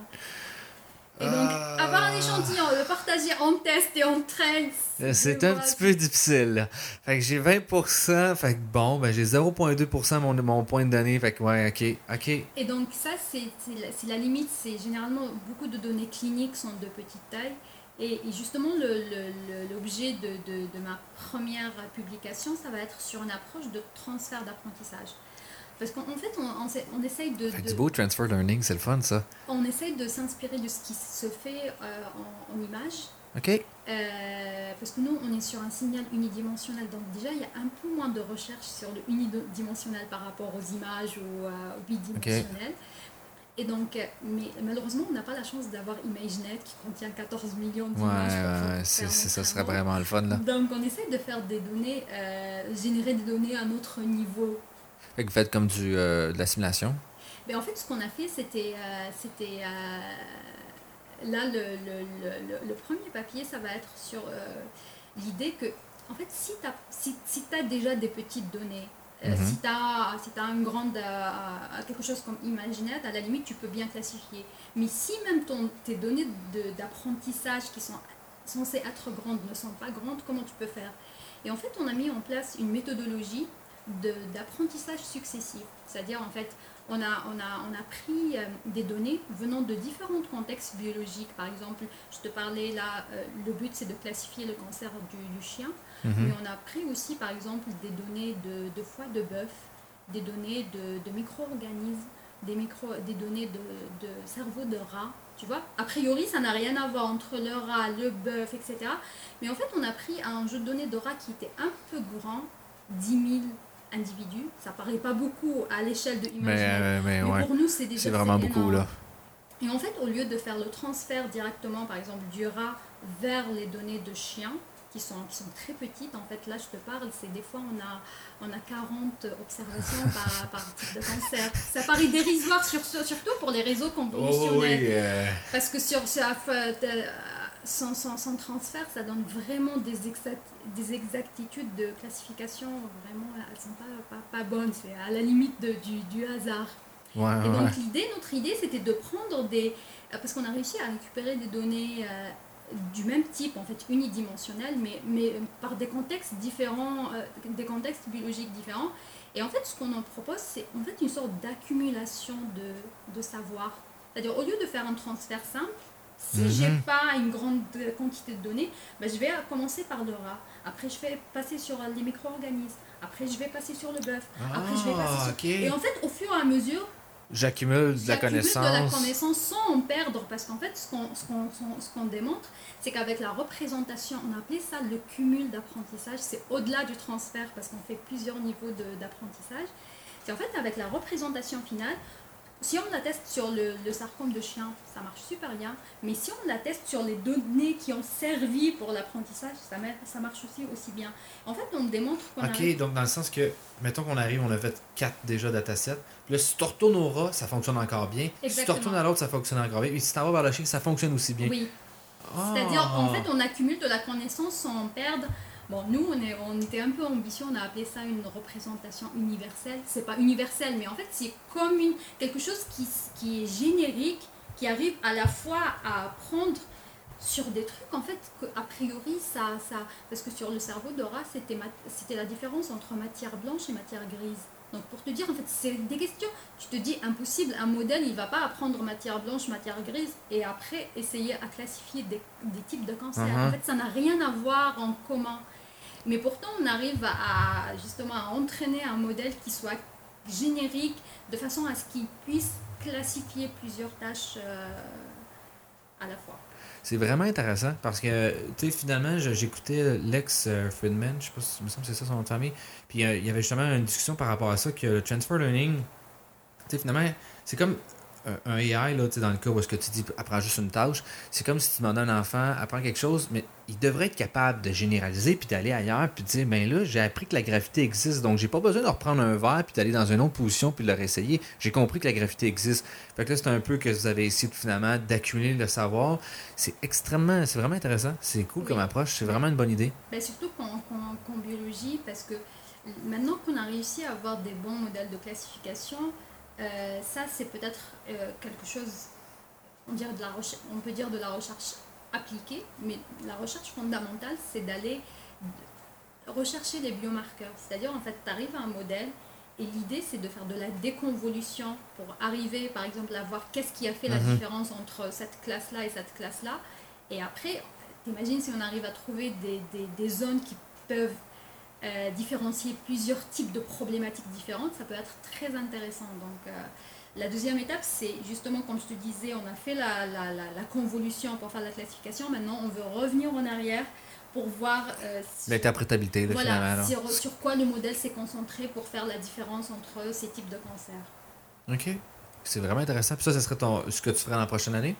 Et donc, avoir un échantillon, le partager en test et en train. C'est un petit peu difficile. Fait que j'ai 20%, fait que bon, ben j'ai 0,2% mon, mon point de données, fait que ouais, ok, ok. Et donc ça, c'est la, la limite, c'est généralement beaucoup de données cliniques sont de petite taille. Et, justement, l'objet de, de, de ma première publication, ça va être sur une approche de transfert d'apprentissage. Parce qu'en fait, on, on, essaye de. Du beau transfer learning, c'est le fun, ça. On essaye de s'inspirer de ce qui se fait euh, en, images. OK. Euh, parce que nous, on est sur un signal unidimensionnel. Donc, déjà, il y a un peu moins de recherche sur le unidimensionnel par rapport aux images ou euh, au bidimensionnel. Et donc, mais malheureusement, on n'a pas la chance d'avoir ImageNet qui contient 14 millions d'images. Ouais, ouais ça serait vraiment le fun. Là. Donc, on essaie de faire des données, générer des données à un autre niveau fait que vous faites comme du, euh, de la simulation? Ben, en fait, ce qu'on a fait, c'était. Euh, c'était euh, là, le, le, le, premier papier, ça va être sur l'idée que, en fait, si tu as, si, si as déjà des petites données, mm-hmm. si tu as, si as une grande, quelque chose comme ImageNet, à la limite, tu peux bien classifier. Mais si même ton, tes données d'apprentissage qui sont censées être grandes ne sont pas grandes, comment tu peux faire? Et en fait, on a mis en place une méthodologie d'apprentissage successif. C'est-à-dire, en fait, on a, on a, on a pris euh, des données venant de différents contextes biologiques. Par exemple, je te parlais là, euh, le but c'est de classifier le cancer du, chien, mhm. mais on a pris aussi, par exemple, des données de, de foie de bœuf, des données de, de micro-organismes, des, micro, des données de, de cerveau de rat. Tu vois, a priori, ça n'a rien à voir entre le rat, le bœuf, etc. Mais en fait, on a pris un jeu de données de rat qui était un peu grand, 10 000 individus. Ça paraît pas beaucoup à l'échelle de l'imaginaire. Mais, pour nous, c'est déjà. C'est vraiment beaucoup, là. Et en fait, au lieu de faire le transfert directement, par exemple, du rat vers les données de chiens, qui sont, qui sont très petites, en fait, là, je te parle, c'est des fois, on a, on a 40 observations par, par type de cancer. Ça paraît dérisoire, sur, surtout pour les réseaux conventionnels. Oh, euh. Parce que sur, sur sans, sans, sans, transfert, ça donne vraiment des, des exactitudes de classification, vraiment, elles sont pas, pas, pas bonnes, c'est à la limite de, du, du, hasard. et donc l'idée, notre idée, c'était de prendre des... Parce qu'on a réussi à récupérer des données euh, du même type, en fait, unidimensionnelles, mais, mais par des contextes différents, euh, des contextes biologiques différents. Et en fait, ce qu'on en propose, c'est en fait une sorte d'accumulation de, de savoir. C'est-à-dire, au lieu de faire un transfert simple, si je j'ai mhm. pas une grande quantité de données, ben je vais commencer par le rat. Après, je vais passer sur les micro-organismes. Après, je vais passer sur le bœuf. Après, je vais passer sur... Ah, et en fait, au fur et à mesure, J'accumule de la connaissance. de la connaissance sans en perdre. Parce qu'en fait, ce qu'on ce qu'on démontre, c'est qu'avec la représentation, on appelait ça le cumul d'apprentissage. C'est au-delà du transfert parce qu'on fait plusieurs niveaux d'apprentissage. C'est en fait avec la représentation finale, si on la teste sur le, le, sarcome de chien, ça marche super bien. Mais si on la teste sur les données qui ont servi pour l'apprentissage, ça, ça marche aussi aussi bien. En fait, on démontre qu'on Ok, donc dans le sens que, mettons qu'on arrive, on a fait 4 déjà datasets. Là, si tu retournes au rat, ça fonctionne encore bien. Si tu retournes à l'autre, ça fonctionne encore bien. Et si tu vas vers le chien, ça fonctionne aussi bien. Oui. C'est-à-dire, en fait, on accumule de la connaissance sans perdre Bon, nous, on, est, on était un peu ambitieux, on a appelé ça une représentation universelle. C'est pas universel, mais en fait, c'est comme une, quelque chose qui, qui est générique, qui arrive à la fois à apprendre sur des trucs, en fait, a priori, ça, ça. Parce que sur le cerveau rat, c'était, c'était la différence entre matière blanche et matière grise. Donc pour te dire, en fait, c'est des questions. Tu te dis, impossible, un modèle, il va pas apprendre matière blanche, matière grise, et après essayer à classifier des, des types de cancers. En fait, ça n'a rien à voir en commun. Mais pourtant, on arrive à, justement à entraîner un modèle qui soit générique, de façon à ce qu'il puisse classifier plusieurs tâches euh, à la fois. C'est vraiment intéressant parce que, tu sais, finalement, j'écoutais Lex euh, Friedman, je sais pas si c'est ça son nom de famille, puis euh, il y avait justement une discussion par rapport à ça que le transfer learning, tu sais, finalement, c'est comme un AI, là, dans le cas où est-ce que tu dis apprends juste une tâche, c'est comme si tu demandais à un enfant apprends quelque chose, mais il devrait être capable de généraliser puis d'aller ailleurs puis de dire ben là, j'ai appris que la gravité existe, donc j'ai pas besoin de reprendre un verre puis d'aller dans une autre position puis de le réessayer. J'ai compris que la gravité existe. Fait que là, c'est un peu que vous avez essayé finalement d'accumuler le savoir. C'est extrêmement, c'est vraiment intéressant. C'est cool comme approche. C'est vraiment une bonne idée. Ben, surtout qu'en biologie, parce que maintenant qu'on a réussi à avoir des bons modèles de classification, euh, ça, c'est peut-être euh, quelque chose, on, de la on peut dire de la recherche appliquée, mais la recherche fondamentale, c'est d'aller rechercher les biomarqueurs. C'est-à-dire, en fait, tu arrives à un modèle et l'idée, c'est de faire de la déconvolution pour arriver, par exemple, à voir qu'est-ce qui a fait la mhm. différence entre cette classe-là et cette classe-là. Et après, t'imagines si on arrive à trouver des, des, des zones qui peuvent euh, différencier plusieurs types de problématiques différentes, ça peut être très intéressant. Donc, euh, la deuxième étape, c'est justement, comme je te disais, on a fait la, la, la, convolution pour faire la classification. Maintenant, on veut revenir en arrière pour voir euh, l'interprétabilité voilà, sur, sur, quoi le modèle s'est concentré pour faire la différence entre ces types de cancers. Ok, c'est vraiment intéressant. Puis ça, ce serait ton, ce que tu ferais la prochaine année?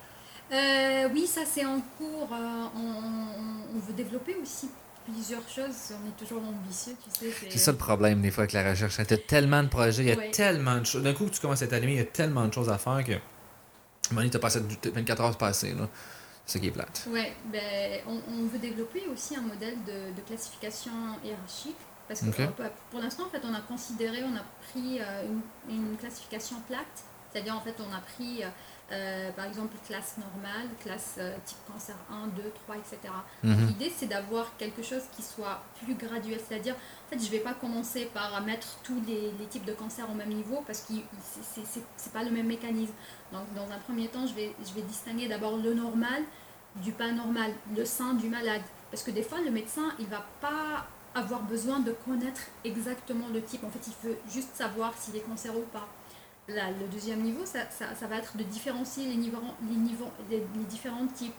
Oui, ça c'est en cours. on, on, veut développer aussi plusieurs choses, on est toujours ambitieux, tu sais. C'est ça le problème des fois avec la recherche. Il y a tellement de projets, il y a tellement de choses. D'un coup, tu commences à t'animer, il y a tellement de choses à faire que. Moni, t'as passé 24 heures passées, là. C'est ça qui est plate. Oui, ben, on, veut développer aussi un modèle de, classification hiérarchique. Parce que pour, l'instant, en fait, on a considéré, on a pris euh, une, une, classification plate. C'est-à-dire, en fait, on a pris. Euh, euh, par exemple classe normale, classe euh, type cancer 1, 2, 3, etc. L'idée c'est d'avoir quelque chose qui soit plus graduel, c'est-à-dire en fait je ne vais pas commencer par mettre tous les, types de cancers au même niveau parce que ce n'est pas le même mécanisme. Donc dans un premier temps je vais, je vais distinguer d'abord le normal du pas normal, le sain du malade. Parce que des fois le médecin il va pas avoir besoin de connaître exactement le type, en fait il veut juste savoir s'il est cancéreux ou pas le deuxième niveau, ça, ça, va être de différencier les, niveaux, les, niveaux, les, différents types.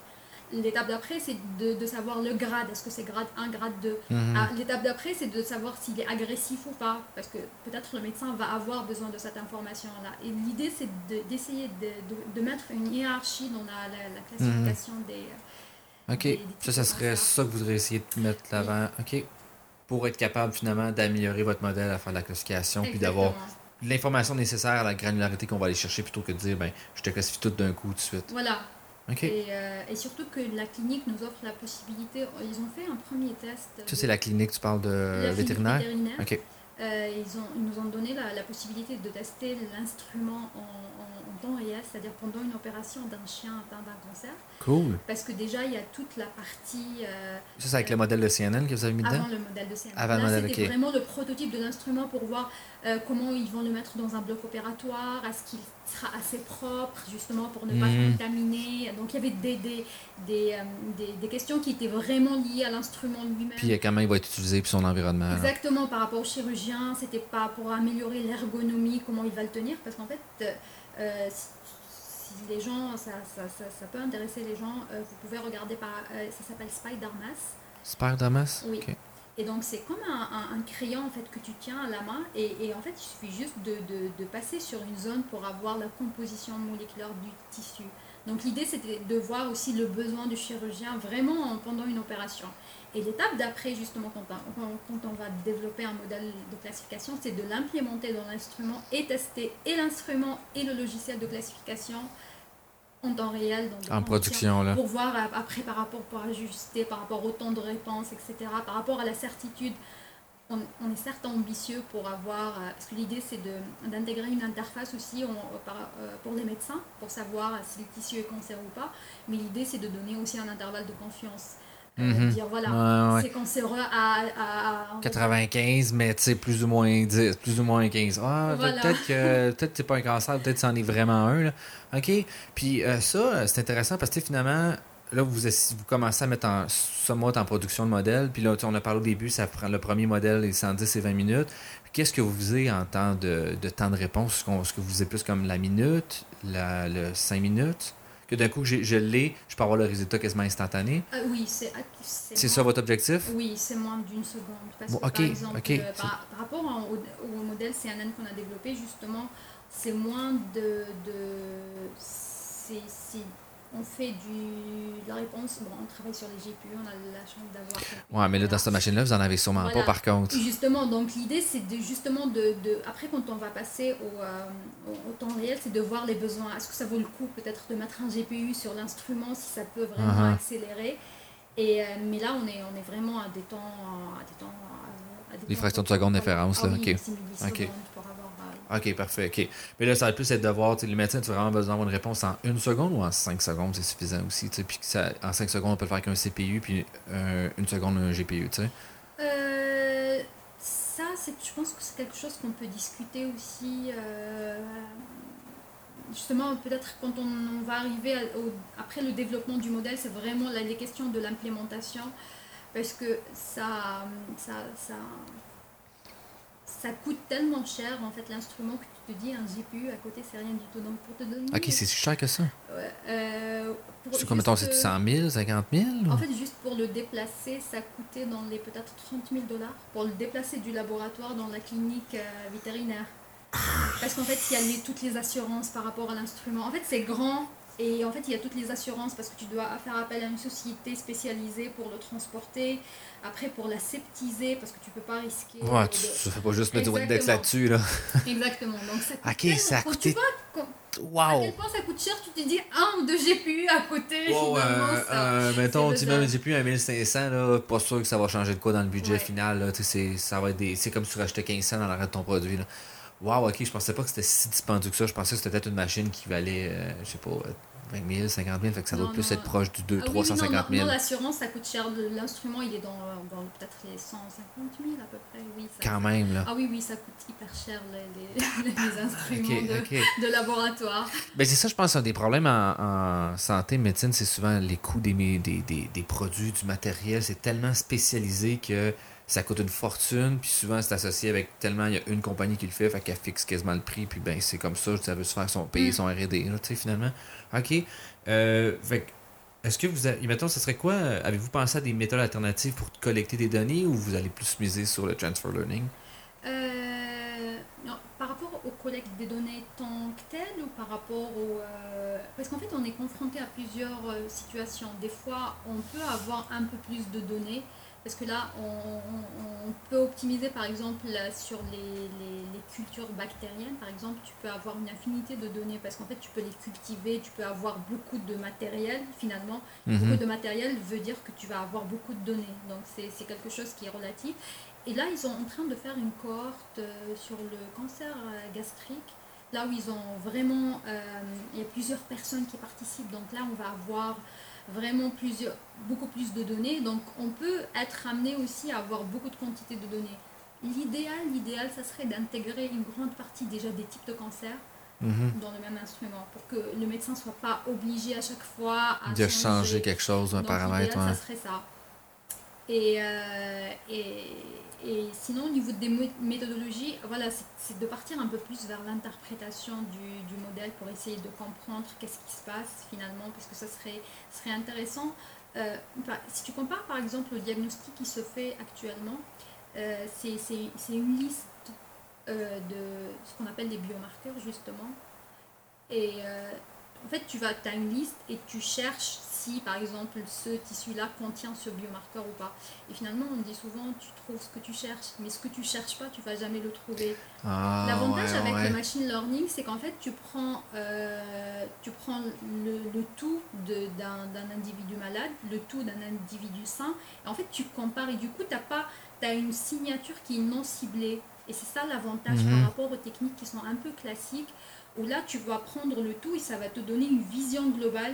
L'étape d'après, c'est de, de, savoir le grade. Est-ce que c'est grade 1, grade 2 mhm. ah, L'étape d'après, c'est de savoir s'il est agressif ou pas. Parce que peut-être le médecin va avoir besoin de cette information-là. Et l'idée, c'est d'essayer de, de, mettre une hiérarchie dans la, la, classification mhm. des. Ok, ça, ça serait ça que vous voudriez essayer de mettre l'avant. Ok. Pour être capable finalement d'améliorer votre modèle à faire de la classification, puis d'avoir l'information nécessaire à la granularité qu'on va aller chercher plutôt que de dire ben je te classifie tout d'un coup tout de suite. Voilà. Euh, et, surtout que la clinique nous offre la possibilité. Ils ont fait un premier test. Ça, c'est la clinique, tu parles de vétérinaire? vétérinaire. Euh, ils, ont, ils nous ont donné la, la possibilité de tester l'instrument en, temps réel, c'est-à-dire pendant une opération d'un chien atteint d'un cancer. Cool. Parce que déjà, il y a toute la partie. Euh, ça, c'est avec le modèle de CNN que vous avez mis dedans? Avant le modèle de CNN. Avant Là, c'était vraiment le prototype de l'instrument pour voir euh, comment ils vont le mettre dans un bloc opératoire, est-ce qu'il sera assez propre, justement, pour ne pas mhm. contaminer? Donc, il y avait des, des, des, euh, des, des questions qui étaient vraiment liées à l'instrument lui-même. Puis, comment il va être utilisé, puis son environnement. Exactement, par rapport au chirurgien, c'était pas pour améliorer l'ergonomie, comment il va le tenir, parce qu'en fait euh, si, les gens, ça, ça, ça, peut intéresser les gens, euh, vous pouvez regarder par. Euh, ça s'appelle Spider-Mass. Spider-Mass? Oui. Et donc c'est comme un, crayon en fait que tu tiens à la main et, en fait il suffit juste de, passer sur une zone pour avoir la composition moléculaire du tissu. Donc l'idée c'était de voir aussi le besoin du chirurgien vraiment pendant une opération. Et l'étape d'après justement quand on, quand on va développer un modèle de classification c'est de l'implémenter dans l'instrument et tester et l'instrument et le logiciel de classification en temps réel. en production, là. Pour voir après par rapport, pour ajuster par rapport au temps de réponse, etc. Par rapport à la certitude, on, est certes ambitieux pour avoir, euh, parce que l'idée c'est d'intégrer une interface aussi euh, pour les médecins, pour savoir si le tissu est cancéreux ou pas, mais l'idée c'est de donner aussi un intervalle de confiance. Euh, mhm. dire voilà, c'est cancéreux à, à, 95, mais tu sais, plus ou moins 10, plus ou moins 15. Ah, peut-être que peut-être c'est pas un cancer, peut-être c'en est vraiment un. Là. OK. Puis euh, ça, c'est intéressant parce que finalement, là, vous, vous commencez à mettre en, somewhat en production de modèle. Puis là, on a parlé au début, ça prend le premier modèle, les 110 et 20 minutes. Qu'est-ce que vous faisiez en temps de, de temps de réponse? Est-ce que vous faisiez plus comme la minute, la, le 5 minutes? Que d'un coup, je, je l'ai, je peux avoir le résultat quasiment instantané. Euh, oui, c'est. C'est ça votre objectif? Oui, c'est moins d'une seconde. Parce que, par exemple, euh, par, rapport au, modèle CNN qu'on a développé, justement, c'est moins de. de c'est on fait du, de la réponse. Bon, on travaille sur les GPU, on a la chance d'avoir. Ouais, mais là, dans cette machine-là, vous en avez sûrement pas, par contre. Justement, donc l'idée, c'est de, justement de, de, Après, quand on va passer au, euh, au, temps réel, c'est de voir les besoins. Est-ce que ça vaut le coup, peut-être, de mettre un GPU sur l'instrument, si ça peut vraiment uh-huh. accélérer? Et, euh, Mais là, on est, on est vraiment à des temps. À des temps à des fractions de seconde différence, là. Ah ok. ok. OK, parfait. OK. Mais là, ça va plus être de voir, les médecins, tu as vraiment besoin d'avoir une réponse en une seconde ou en cinq secondes, c'est suffisant aussi. Puis ça, en cinq secondes, on peut le faire avec un CPU, puis euh, une seconde, un GPU. Euh, je pense que c'est quelque chose qu'on peut discuter aussi. Euh, justement, peut-être quand on, va arriver après le développement du modèle, c'est vraiment les questions de l'implémentation. Parce que ça, ça, ça ça coûte tellement cher, en fait, l'instrument que tu te dis, un GPU à côté, c'est rien du tout. Donc, pour te donner. Ok, c'est si cher que ça. Euh, c'est combien de temps C'est 100 000, 50 000 En fait, juste pour le déplacer, ça coûtait dans les peut-être 30 000 dollars pour le déplacer du laboratoire dans la clinique euh, vétérinaire. Parce qu'en fait, il y a les, toutes les assurances par rapport à l'instrument. En fait, c'est grand, et en fait, il y a toutes les assurances parce que tu dois faire appel à une société spécialisée pour le transporter. Après, pour la septiser parce que tu peux pas risquer. Ouais, tu ne fais pas juste mettre du Windex là-dessus. Là. Exactement. Donc, ça coûte Ok, ça a coûté. Tu vois à quel point ça coûte cher, tu te dis un ou deux GPU à côté. Ouais, euh, euh, mettons, tu mets un GPU à 1500, là, pas sûr que ça va changer de quoi dans le budget final. Là, c'est, ça va être des, c'est comme si tu rachetais 1500 dans l'arrêt de ton produit. Là. Wow, ok, je pensais pas que c'était si dispendieux que ça. Je pensais que c'était peut-être une machine qui valait, euh, je sais pas, 20 000, 50 000, fait que ça doit plus être proche du 2, 350 000. Non, l'assurance, ça coûte cher. L'instrument, il est dans, dans peut-être les 150 000 à peu près. Oui, Quand même, là. Ah oui, oui, ça coûte hyper cher les, les, instruments de, de, laboratoire. Ben, c'est ça, je pense, un des problèmes en, en santé, médecine, c'est souvent les coûts des, des, des, des produits, du matériel. C'est tellement spécialisé que ça coûte une fortune, puis souvent c'est associé avec tellement il y a une compagnie qui le fait, fait qu'elle fixe quasiment le prix, puis ben c'est comme ça, ça veut se faire son, payer mm. son RD, tu sais, finalement. OK. Euh, fait est-ce que vous avez, mettons, ce serait quoi, avez-vous pensé à des méthodes alternatives pour collecter des données ou vous allez plus miser sur le transfer learning? Euh, non, par rapport aux collectes des données tant que telles ou par rapport au... Euh, parce qu'en fait, on est confronté à plusieurs situations. Des fois, on peut avoir un peu plus de données, parce que là, on, peut optimiser par exemple sur les, cultures bactériennes. Par exemple, tu peux avoir une infinité de données parce qu'en fait, tu peux les cultiver, tu peux avoir beaucoup de matériel finalement. Mhm. Beaucoup de matériel veut dire que tu vas avoir beaucoup de données. Donc, c'est quelque chose qui est relatif. Et là, ils sont en train de faire une cohorte euh, sur le cancer euh, gastrique. Là où ils ont vraiment, euh, il y a plusieurs personnes qui participent. Donc là, on va avoir vraiment plusieurs, beaucoup plus de données. Donc on peut être amené aussi à avoir beaucoup de quantité de données. L'idéal, l'idéal, ça serait d'intégrer une grande partie déjà des types de cancers mhm. dans le même instrument pour que le médecin ne soit pas obligé à chaque fois à de changer, quelque chose, un paramètre. Ça serait ça. Et, euh, et, et, sinon, au niveau des méthodologies, voilà, c'est de partir un peu plus vers l'interprétation du, modèle pour essayer de comprendre qu'est-ce qui se passe finalement, parce que ça serait, serait intéressant. si tu compares par exemple le diagnostic qui se fait actuellement, c'est une liste de ce qu'on appelle des biomarqueurs justement. En fait, tu vas, as une liste et tu cherches si, par exemple, ce tissu-là contient ce biomarqueur ou pas. Et finalement, on dit souvent, tu trouves ce que tu cherches, mais ce que tu cherches pas, tu vas jamais le trouver. Ah, L'avantage avec le machine learning, c'est qu'en fait, tu prends, euh, tu prends le, le tout d'un individu malade, le tout d'un individu sain, et en fait, tu compares, et du coup, tu as, pas, as une signature qui est non ciblée. Et c'est ça l'avantage par mhm. rapport aux techniques qui sont un peu classiques où là tu vas prendre le tout et ça va te donner une vision globale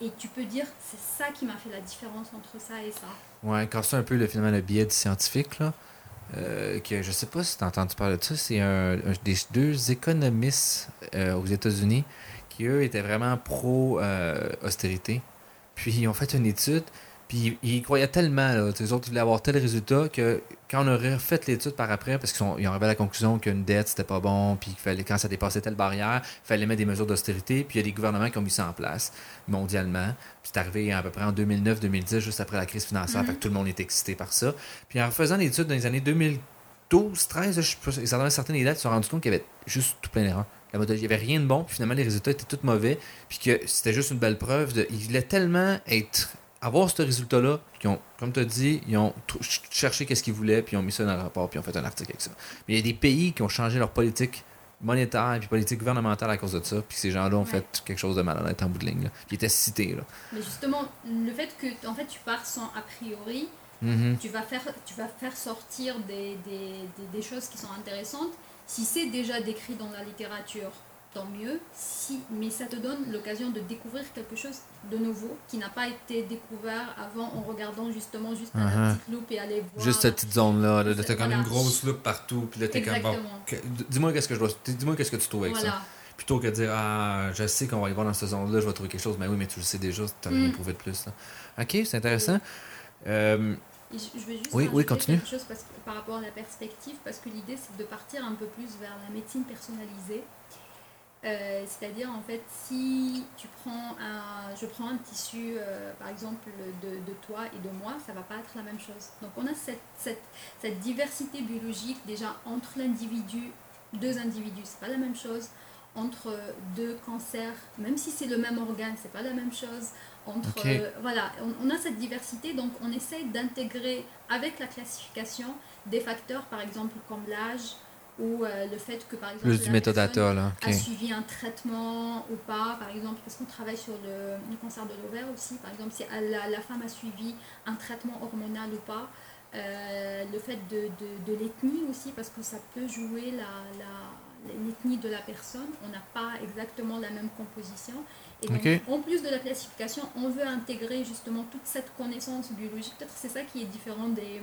et tu peux dire c'est ça qui m'a fait la différence entre ça et ça. Ouais, quand c'est un peu le finalement le biais scientifique là. Euh, que je sais pas si tu as entendu parler de ça, c'est un, des deux économistes euh, aux États-Unis qui eux étaient vraiment pro euh. Puis ils ont fait une étude puis ils croyaient tellement, là, les autres voulaient avoir tel résultat que quand on aurait fait l'étude par après, parce qu'ils ont arrivé à la conclusion qu'une dette c'était pas bon, puis qu'il fallait, quand ça dépassait telle barrière, il fallait mettre des mesures d'austérité, puis il y a des gouvernements qui ont mis ça en place mondialement. Puis c'est arrivé à peu près en 2009-2010, juste après la crise financière, fait que tout le monde est excité par ça. Puis en faisant l'étude dans les années 2012, 13, je sais pas, certaines, certaines dates, ils se sont rendus compte qu'il y avait juste tout plein d'erreurs. Il n'y avait rien de bon, puis finalement les résultats étaient tous mauvais, puis que c'était juste une belle preuve de. Il voulait tellement être avoir ce résultat-là, qui ont, comme tu as dit, ils ont cherché qu'est-ce qu'ils voulaient, puis ils ont mis ça dans le rapport, puis ils ont fait un article avec ça. Mais il y a des pays qui ont changé leur politique monétaire et politique gouvernementale à cause de ça, puis ces gens-là ont fait quelque chose de malhonnête en bout de ligne, là, puis ils étaient cités. Là. Mais justement, le fait que en fait, tu pars sans a priori, mm-hmm. tu, vas faire, tu vas faire sortir des, des, des choses qui sont intéressantes si c'est déjà décrit dans la littérature tant mieux. Si, mais ça te donne l'occasion de découvrir quelque chose de nouveau qui n'a pas été découvert avant en regardant justement juste un uh-huh. petite loupe et aller voir. Juste cette petite zone-là. Là, t'as comme une grosse loupe partout. Puis là, t'es comme bon. Dis-moi qu'est-ce que je dois. Dis-moi qu'est-ce que tu trouves avec ça. Plutôt que de dire Ah, je sais qu'on va aller voir dans cette zone-là, je vais trouver quelque chose. Mais oui, mais tu le sais déjà, tu n'as rien mm. prouvé de plus. Là. Ok, c'est intéressant. Euh, je vais juste oui, oui, continue. quelque chose par rapport à la perspective, parce que l'idée c'est de partir un peu plus vers la médecine personnalisée. Euh, c'est-à-dire, en fait, si tu prends un, je prends un tissu, euh, par exemple, de, de, toi et de moi, ça va pas être la même chose. Donc, on a cette, cette, cette diversité biologique déjà entre l'individu, deux individus, c'est pas la même chose. Entre deux cancers, même si c'est le même organe, c'est pas la même chose. Entre, voilà, on, on, a cette diversité, donc on essaye d'intégrer avec la classification des facteurs, par exemple, comme l'âge, ou euh, le fait que par exemple la a suivi un traitement ou pas, par exemple, parce qu'on travaille sur le, cancer de l'ovaire aussi, par exemple, si la, la, femme a suivi un traitement hormonal ou pas, euh, le fait de, de, de l'ethnie aussi, parce que ça peut jouer la, l'ethnie de la personne, on n'a pas exactement la même composition. Et donc, en plus de la classification, on veut intégrer justement toute cette connaissance biologique. Peut-être c'est ça qui est différent des,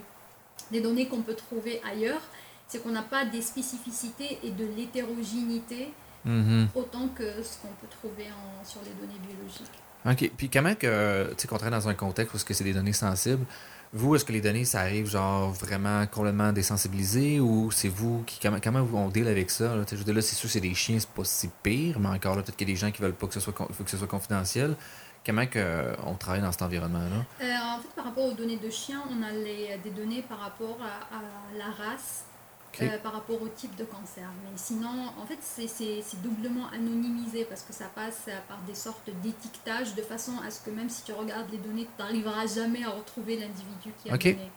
des données qu'on peut trouver ailleurs c'est qu'on n'a pas des spécificités et de l'hétérogénéité mhm. autant que ce qu'on peut trouver sur les données biologiques. OK. Puis comment que, tu sais, qu'on travaille dans un contexte où c'est des données sensibles, vous, est-ce que les données, ça arrive genre vraiment complètement désensibilisé ou c'est vous qui. Comment, comment on deal avec ça? Là? Je veux dire, là, c'est sûr, c'est des chiens, c'est pas si pire, mais encore là, peut-être qu'il y a des gens qui veulent pas que ce soit, que ce soit confidentiel. Comment que, on travaille dans cet environnement-là? Euh, en fait, par rapport aux données de chiens, on a les, des données par rapport à la race, euh, par rapport au type de cancer. Mais sinon, en fait, c'est doublement anonymisé parce que ça passe par des sortes d'étiquetage de façon à ce que même si tu regardes les données, tu n'arriveras jamais à retrouver l'individu qui a donné.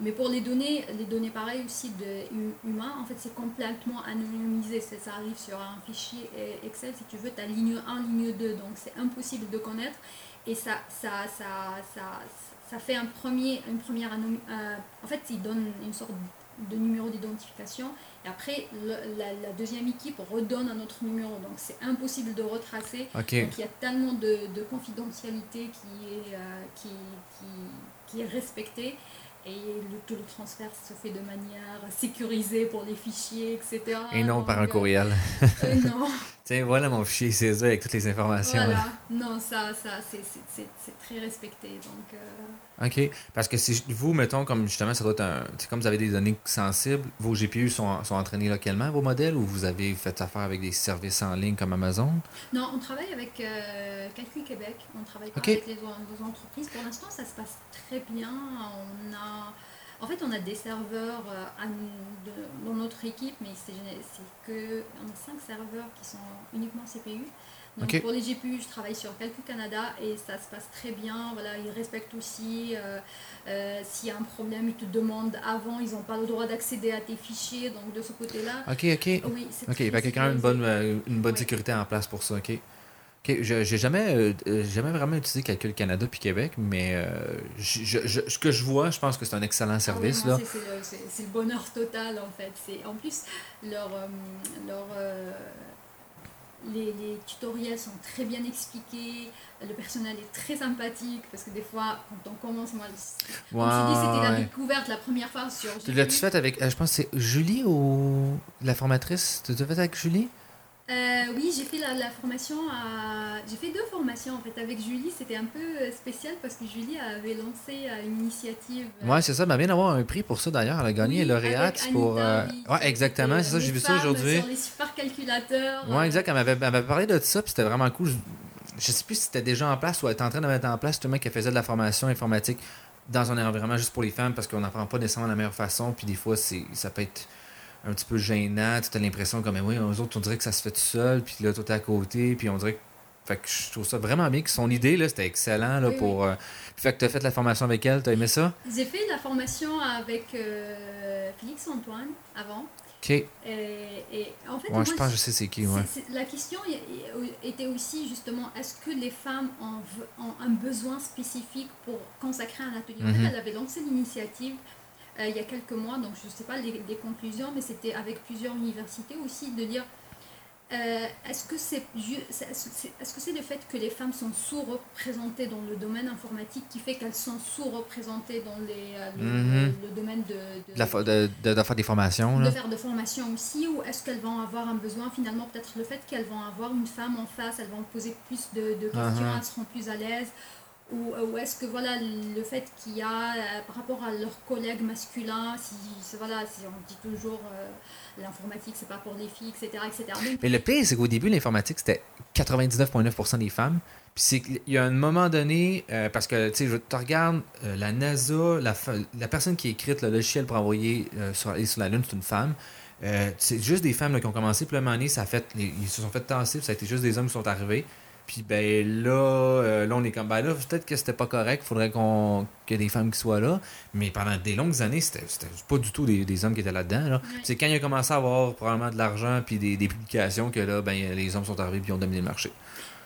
Mais pour les données, les données pareilles aussi de humains, en fait, c'est complètement anonymisé. Ça arrive sur un fichier Excel, si tu veux, tu as ligne 1, ligne 2, donc c'est impossible de connaître. Et ça, ça, ça, ça, ça fait un premier, une première... Euh, en fait, il donne une sorte de numéro d'identification. Et après, la, deuxième équipe redonne un autre numéro. Donc, c'est impossible de retracer. Donc, il y a tellement de, confidentialité qui est, euh, qui, qui, est respectée et le, tout le transfert se fait de manière sécurisée pour les fichiers, etc. Et non par un courriel. Euh, non. Tiens, voilà mon fichier CESA avec toutes les informations. Voilà. Non, ça, ça c'est très respecté. Donc, euh. OK. Parce que si vous, mettons, comme justement, ça doit être un. Comme vous avez des données sensibles, vos GPU sont, sont entraînés localement, vos modèles, ou vous avez fait affaire avec des services en ligne comme Amazon? Non, on travaille avec euh, Calcul Québec. On travaille pas avec les, les entreprises. Pour l'instant, ça se passe très bien. On a en fait, on a des serveurs euh, dans notre équipe, mais c'est que on a cinq serveurs qui sont uniquement CPU. Donc pour les GPU, je travaille sur Calcul Canada et ça se passe très bien. Voilà, ils respectent aussi euh, euh, s'il y a un problème, ils te demandent avant, ils n'ont pas le droit d'accéder à tes fichiers. Donc de ce côté-là. Ok, ok. Oui, c'est Ok, il y a quand même une bonne, une bonne sécurité en place pour ça. Ok. Okay, j'ai jamais, euh, jamais vraiment utilisé Calcul Canada puis Québec, mais euh, ce que je vois, je pense que c'est un excellent ah service. c'est le, bonheur total en fait. En plus, leur, euh, leur, les, les, tutoriels sont très bien expliqués, le personnel est très sympathique parce que des fois, quand on commence, moi, wow, c'était la découverte la première fois sur. Tu l'as-tu fait avec, je pense c'est Julie ou la formatrice Tu l'as fait avec Julie? Euh, oui, j'ai fait la, formation à... J'ai fait deux formations en fait. Avec Julie, c'était un peu euh, spécial parce que Julie avait lancé euh, une initiative. Ouais, c'est ça. Elle vient d'avoir un prix pour ça d'ailleurs. Elle a gagné oui, lauréate pour. ouais, exactement. C'est ça, j'ai vu ça aujourd'hui. Sur les supercalculateurs. Ouais, exact. Elle m'avait, parlé de ça, puis c'était vraiment cool. Je, sais plus si c'était déjà en place ou elle était en train de mettre en place justement qu'elle faisait de la formation informatique dans un environnement juste pour les femmes parce qu'on n'apprend pas nécessairement de la meilleure façon. Puis des fois, c'est, ça peut être un petit peu gênant. Tu as l'impression comme, oui, aux autres, on dirait que ça se fait tout seul, puis là, tout est à côté, puis on dirait que. Fait que je trouve ça vraiment bien. Que son idée, là, c'était excellent là, pour. Euh, fait que tu as fait la formation avec elle, tu as aimé ça? J'ai fait la formation avec euh, Félix Antoine avant. OK. Et, en fait, moi, je pense que je sais c'est qui. Ouais. la question était aussi justement est-ce que les femmes ont, ont, un besoin spécifique pour consacrer un atelier? Mm-hmm. Elle avait lancé l'initiative euh, il y a quelques mois, donc je ne sais pas les, conclusions, mais c'était avec plusieurs universités aussi de dire euh, est-ce que c'est que c'est le fait que les femmes sont sous-représentées dans le domaine informatique qui fait qu'elles sont sous-représentées dans les, euh, le, mm-hmm. domaine de, de, la, de, de, faire des formations De faire des formations aussi, ou est-ce qu'elles vont avoir un besoin finalement, peut-être le fait qu'elles vont avoir une femme en face, elles vont poser plus de, questions, uh-huh. elles seront plus à l'aise, ou, est-ce que voilà le fait qu'il y a euh, par rapport à leurs collègues masculins si voilà on dit toujours euh, l'informatique c'est pas pour les filles etc etc mais le pire c'est qu'au début l'informatique c'était 99,9% des femmes. Puis c'est qu'il y a un moment donné euh, parce que tu sais je regarde la NASA la, la, personne qui a écrit le logiciel pour envoyer sur, sur la lune c'est une femme. C'est juste des femmes qui ont commencé puis un moment donné ça a fait ils se sont fait tasser ça a été juste des hommes qui sont arrivés puis ben là, euh, là, on est comme ben là, peut-être que c'était pas correct, il faudrait qu'on qu'il y ait des femmes qui soient là. Mais pendant des longues années, c'était pas du tout des, des hommes qui étaient là-dedans. Là. C'est quand il a commencé à avoir probablement de l'argent puis des, des, publications que là, ben, les hommes sont arrivés et ont dominé le marché.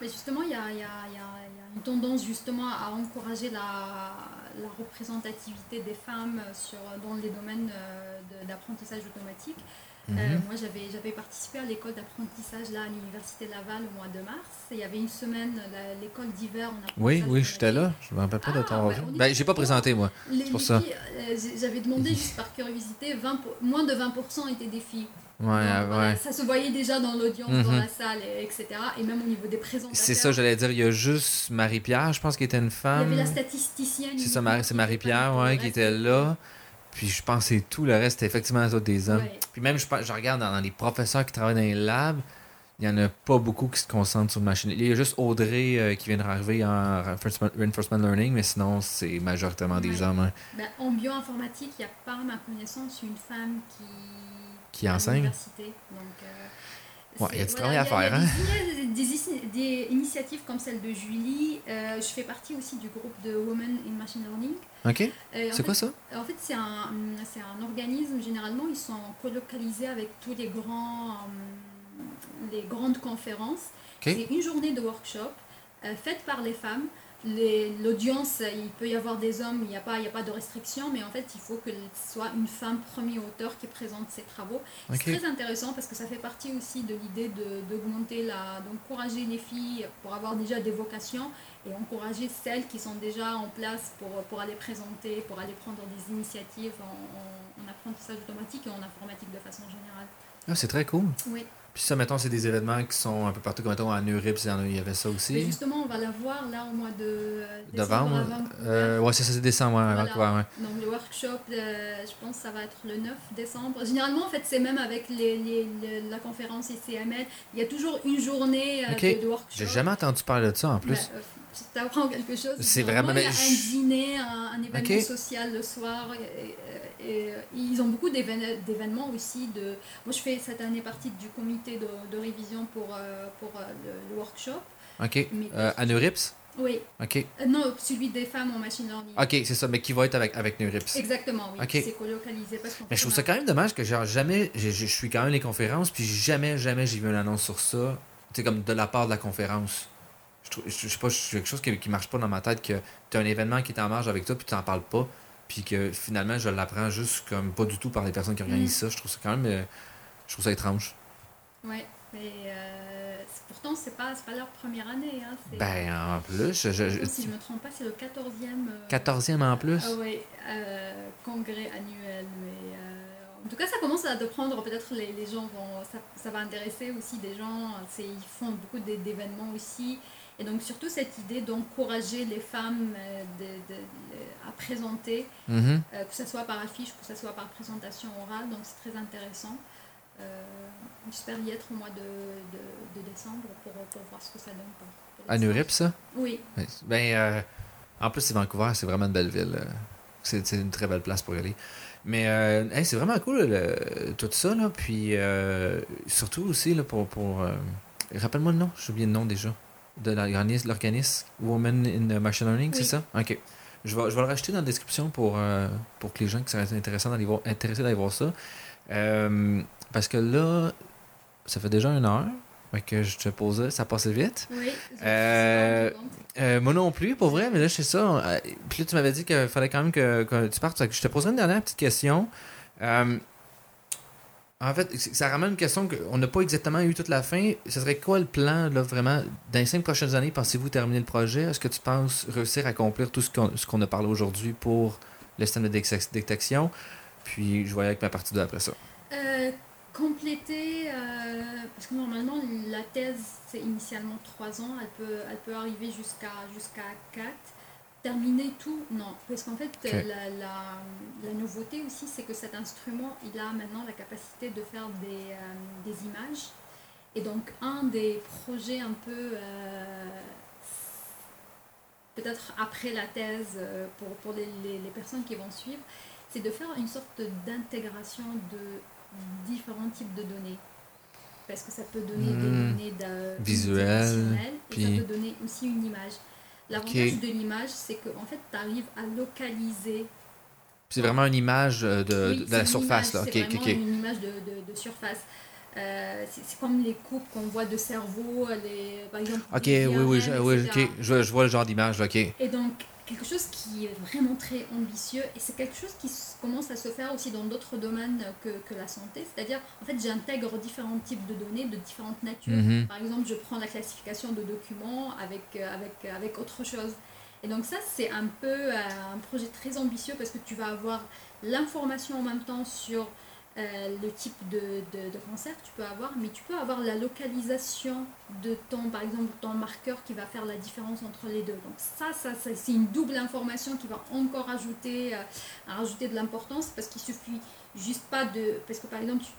Mais justement, il y a, y, a, y a, une tendance justement à encourager la, la représentativité des femmes sur, dans les domaines euh, d'apprentissage automatique. Euh, mhm. moi, j'avais participé à l'école d'apprentissage là à l'Université Laval au mois de mars. il y avait une semaine, l'école d'hiver. Oui, oui, j'étais là. Je ne me rappelle pas de ton ah, ben, j'ai pas présenté, moi. C'est pour ça. Euh, j'avais demandé juste par curiosité, 20, moins de 20% étaient des filles. Ouais, ouais. ça se voyait déjà dans l'audience, dans mhm. la salle, etc. Et même au niveau des présentateurs. C'est ça, j'allais dire. Il y a juste Marie-Pierre, je pense, qui était une femme. Il y avait la statisticienne. C'est ça, c'est Marie-Pierre, ouais, qui était là. Puis je pense que c'est tout. Le reste, c'est effectivement des hommes. Puis même, je, je regarde dans, les professeurs qui travaillent dans les labs, il n'y en a pas beaucoup qui se concentrent sur le machine. Il y a juste Audrey euh, qui vient d'arriver en reinforcement learning, mais sinon, c'est majoritairement des hommes. Hein. Ben, en bioinformatique, il n'y a pas, à ma connaissance, une femme qui, qui enseigne. Donc, euh, Ouais, il y a du travail à faire. Hein? Des, initiatives comme celle de Julie. Euh, je fais partie aussi du groupe de Women in Machine Learning. Ok. Euh, c'est quoi ça En fait, c'est un, un, organisme, généralement, ils sont colocalisés avec tous les grands, euh, les grandes conférences. C'est une journée de workshop faite par les femmes l'audience, il peut y avoir des hommes, il n'y a, pas, il a pas de restriction, mais en fait, il faut que ce soit une femme premier auteur qui présente ses travaux. C'est très intéressant parce que ça fait partie aussi de l'idée d'augmenter, la, d'encourager les filles pour avoir déjà des vocations et encourager celles qui sont déjà en place pour, pour aller présenter, pour aller prendre des initiatives en, en apprentissage automatique et en informatique de façon générale. Ah, c'est très cool. Oui. Puis ça, mettons, c'est des événements qui sont un peu partout, comme mettons, à Neurips, il y avait ça aussi. Mais justement, on va la voir là au mois de décembre. Euh, ouais, c'est ça, c'est décembre, ouais, voilà. Donc le workshop, euh, je pense que ça va être le 9 décembre. Généralement, en fait, c'est même avec les, les, la conférence ICML. Il y a toujours une journée euh, de, workshop. J'ai jamais entendu parler de ça en plus. Ben, euh, tu apprends quelque chose. C'est vraiment. Il y a un dîner, un, événement social le soir. Et, ils ont beaucoup d'événements aussi. De... Moi, je fais cette année partie du comité de, de révision pour, euh, pour euh, le, workshop. OK. Euh, à Neurips Oui. OK. non, celui des femmes en machine learning. OK, c'est ça, mais qui va être avec, avec Neurips. Exactement, oui. C'est colocalisé. Parce mais je trouve ça quand même dommage que genre, jamais, je, je suis quand même les conférences, puis jamais, jamais j'ai vu une annonce sur ça, sais, comme de la part de la conférence je, je, sais pas, quelque chose qui, qui marche pas dans ma tête que tu as un événement qui est en marge avec toi puis tu n'en parles pas puis que finalement je l'apprends juste comme pas du tout par les personnes qui organisent mm. ça. Je trouve ça quand même euh, je trouve ça étrange. Ouais, mais euh, pourtant c'est pas, pas leur première année. Hein, ben en plus, je, je, si je me trompe pas, c'est le 14e. 14e euh, en plus? Ah Oui, congrès annuel. Mais, en tout cas, ça commence à te prendre. Peut-être les, les gens vont. Ça, ça, va intéresser aussi des gens. Ils font beaucoup d'événements aussi. Et donc surtout cette idée d'encourager les femmes euh, de, de, à présenter, mhm. euh, que ce soit par affiche, que ce soit par présentation orale, donc c'est très intéressant. Euh, J'espère y être au mois de, de, décembre pour, pour, voir ce que ça donne. à Nurip, ça? Oui. Ben, euh, en plus, c'est Vancouver, c'est vraiment une belle ville. C'est une très belle place pour y aller. Mais c'est vraiment cool tout ça. Là. Puis surtout aussi, là, pour. pour Rappelle-moi le nom, j'ai oublié le nom déjà de l'organisme Women in Machine Learning, c'est ça? OK. Je vais, je vais le rajouter dans la description pour, euh, pour que les gens qui seraient intéressés d'aller voir, intéressés d'aller voir ça. Euh, parce que là, ça fait déjà une heure que je te posais, ça passait vite. Oui. Euh, moi non plus, pour vrai, mais là, je sais ça. puis là, tu m'avais dit qu'il fallait quand même que, que tu partes. Je te poserai une dernière petite question. En fait, ça ramène une question qu'on n'a pas exactement eu toute la fin. Ce serait quoi le plan, là, vraiment, dans les cinq prochaines années, pensez-vous terminer le projet? Est-ce que tu penses réussir à accomplir tout ce qu'on a parlé aujourd'hui pour le système de détection? Puis, je voyais avec ma partie 2 après ça. Euh, compléter, euh, parce que normalement, la thèse, c'est initialement trois ans. Elle peut, elle peut arriver jusqu'à jusqu'à 4 terminer tout, non. Parce qu'en fait, la, la, nouveauté aussi, c'est que cet instrument, il a maintenant la capacité de faire des, euh, des images. Et donc, un des projets un peu, euh, peut-être après la thèse, euh, pour, pour les, les, personnes qui vont suivre, c'est de faire une sorte d'intégration de différents types de données. Parce que ça peut donner des hmm. données visuelles, et ça peut donner aussi une image. L'avantage de l'image, c'est qu'en fait, tu arrives à localiser. C'est vraiment une image de, de la surface. C'est vraiment une image de, de, de surface. Euh, c'est comme les coupes qu'on voit de cerveau, les, par exemple. Ok, oui, oui, je, oui je, je, vois le genre d'image. Ok. Et donc, quelque chose qui est vraiment très ambitieux et c'est quelque chose qui commence à se faire aussi dans d'autres domaines que, que, la santé. C'est-à-dire, en fait, j'intègre différents types de données de différentes natures. Mhm. Par exemple, je prends la classification de documents avec, euh, avec, euh, avec autre chose. Et donc ça, c'est un peu euh, un projet très ambitieux parce que tu vas avoir l'information en même temps sur euh, le type de, de, cancer que tu peux avoir, mais tu peux avoir la localisation de ton, par exemple, ton marqueur qui va faire la différence entre les deux. Donc ça, ça, c'est une double information qui va encore ajouter, euh, rajouter de l'importance parce qu'il suffit juste pas de... Parce que par exemple, tu,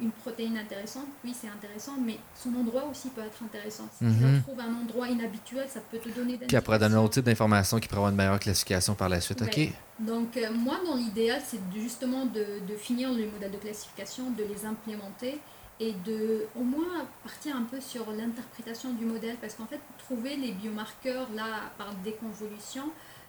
une protéine intéressante, oui, c'est intéressant, mais son endroit aussi peut être intéressant. Si tu mhm. trouves un endroit inhabituel, ça peut te donner des Puis après, donner un autre type d'information qui pourrait avoir une meilleure classification par la suite. OK? Donc, euh, moi, dans l'idéal, c'est justement de, de, finir les modèles de classification, de les implémenter et de au moins partir un peu sur l'interprétation du modèle, parce qu'en fait, trouver les biomarqueurs là par déconvolution,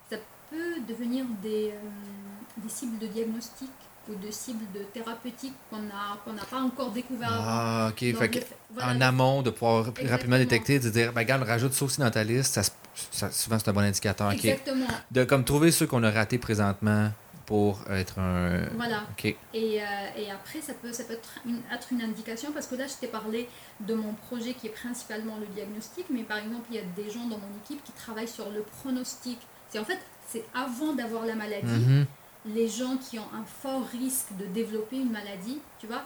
ça peut devenir des, euh, des cibles de diagnostic ou de cibles de thérapeutiques qu'on n'a pas encore découvert Ah, ok. Donc, Fait que le fait- voilà, en amont, de pouvoir plus rapidement Exactement. détecter, de dire, ben, regarde, rajoute ça aussi dans ta liste, ça, souvent c'est un bon indicateur. Exactement. De comme trouver ceux qu'on a ratés présentement pour être un. Voilà. Ok. Et, euh, et après, ça peut, ça peut être une, être une indication parce que là, je t'ai parlé de mon projet qui est principalement le diagnostic, mais par exemple, il y a des gens dans mon équipe qui travaillent sur le pronostic. C'est en fait, c'est avant d'avoir la maladie, Mhm. Les gens qui ont un fort risque de développer une maladie, tu vois,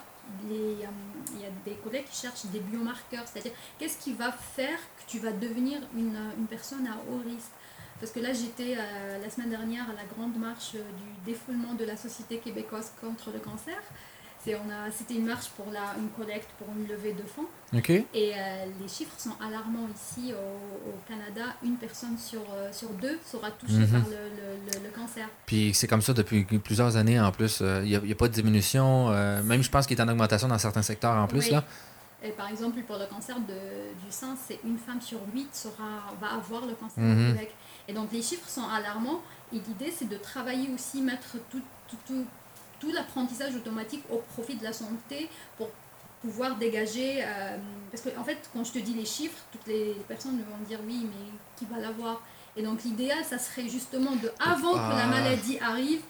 il y a des collègues qui cherchent des biomarqueurs, c'est-à-dire qu'est-ce qui va faire que tu vas devenir une, une personne à haut risque? Parce que là, j'étais euh, la semaine dernière à la grande marche euh, du défoulement de la Société québécoise contre le cancer. C'était une marche pour la, une collecte, pour une levée de fonds. Et euh, les chiffres sont alarmants ici au, au Canada. Une personne sur, euh, sur deux sera touchée Mhm. par le, le- le- le cancer. Puis c'est comme ça depuis plusieurs années en plus. Il n'y a, pas de diminution. euh, même je pense qu'il est en augmentation dans certains secteurs en plus. Oui. là. Et par exemple, pour le cancer de- du sein, c'est une femme sur huit sera, va avoir le cancer au Québec. Et donc les chiffres sont alarmants. Et l'idée, c'est de travailler aussi, mettre tout, tout, tout, tout l'apprentissage automatique au profit de la santé pour pouvoir dégager. euh, parce que en fait, quand je te dis les chiffres, toutes les personnes vont dire oui, mais qui va l'avoir? Et donc l'idéal, ça serait justement de, avant que Ah. la maladie arrive,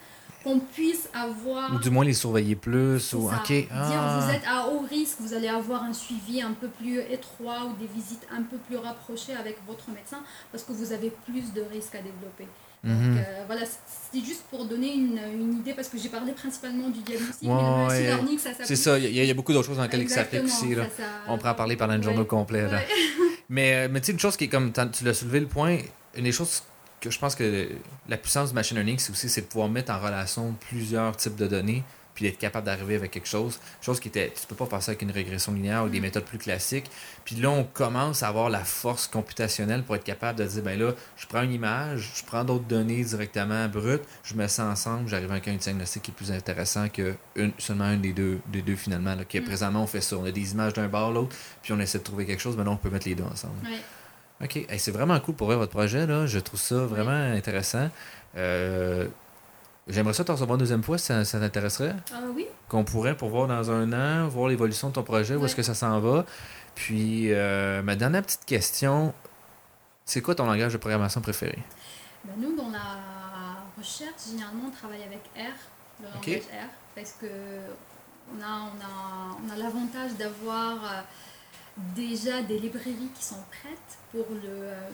qu'on puisse avoir Ou du moins les surveiller plus. Ou, ça. ok. Dire ah. vous êtes à haut risque, vous allez avoir un suivi un peu plus étroit ou des visites un peu plus rapprochées avec votre médecin parce que vous avez plus de risques à développer. Mhm. Donc euh, voilà, c'était juste pour donner une, une idée parce que j'ai parlé principalement du diagnostic, Ouais, mais le machine learning, ça s'applique. C'est ça, il y, a- il y a beaucoup d'autres choses dans lesquelles il s'applique aussi. Là. ça, ça- On pourrait en parler pendant une journée Ouais. au complet. là. Ouais. Mais, euh, mais tu sais, une chose qui est comme, tu l'as soulevé le point, une des choses que je pense que la puissance du machine learning, c'est aussi c'est de pouvoir mettre en relation plusieurs types de données, puis d'être capable d'arriver avec quelque chose. Chose qui était, tu peux pas passer avec une régression linéaire ou des Mm. méthodes plus classiques. Puis là, on commence à avoir la force computationnelle pour être capable de dire, ben là, je prends une image, je prends d'autres données directement brutes, je mets ça ensemble, j'arrive avec un diagnostic qui est plus intéressant que une, seulement une des deux, des deux finalement. Là, qui est Mm. présentement, on fait ça. On a des images d'un bord, l'autre, puis on essaie de trouver quelque chose, maintenant on peut mettre les deux ensemble. OK. Hey, c'est vraiment cool pour votre projet. Là. Je trouve ça vraiment intéressant. Euh, J'aimerais ça te recevoir une deuxième fois si ça, ça t'intéresserait. Ah oui, Qu'on pourrait pour voir dans un an, voir l'évolution de ton projet, où Ouais. est-ce que ça s'en va. Puis, euh, ma dernière petite question, c'est quoi ton langage de programmation préféré? Ben, nous, dans la recherche, généralement, on travaille avec R, le langage R, parce que on a, on a, on a l'avantage d'avoir euh, déjà des librairies qui sont prêtes pour le, euh,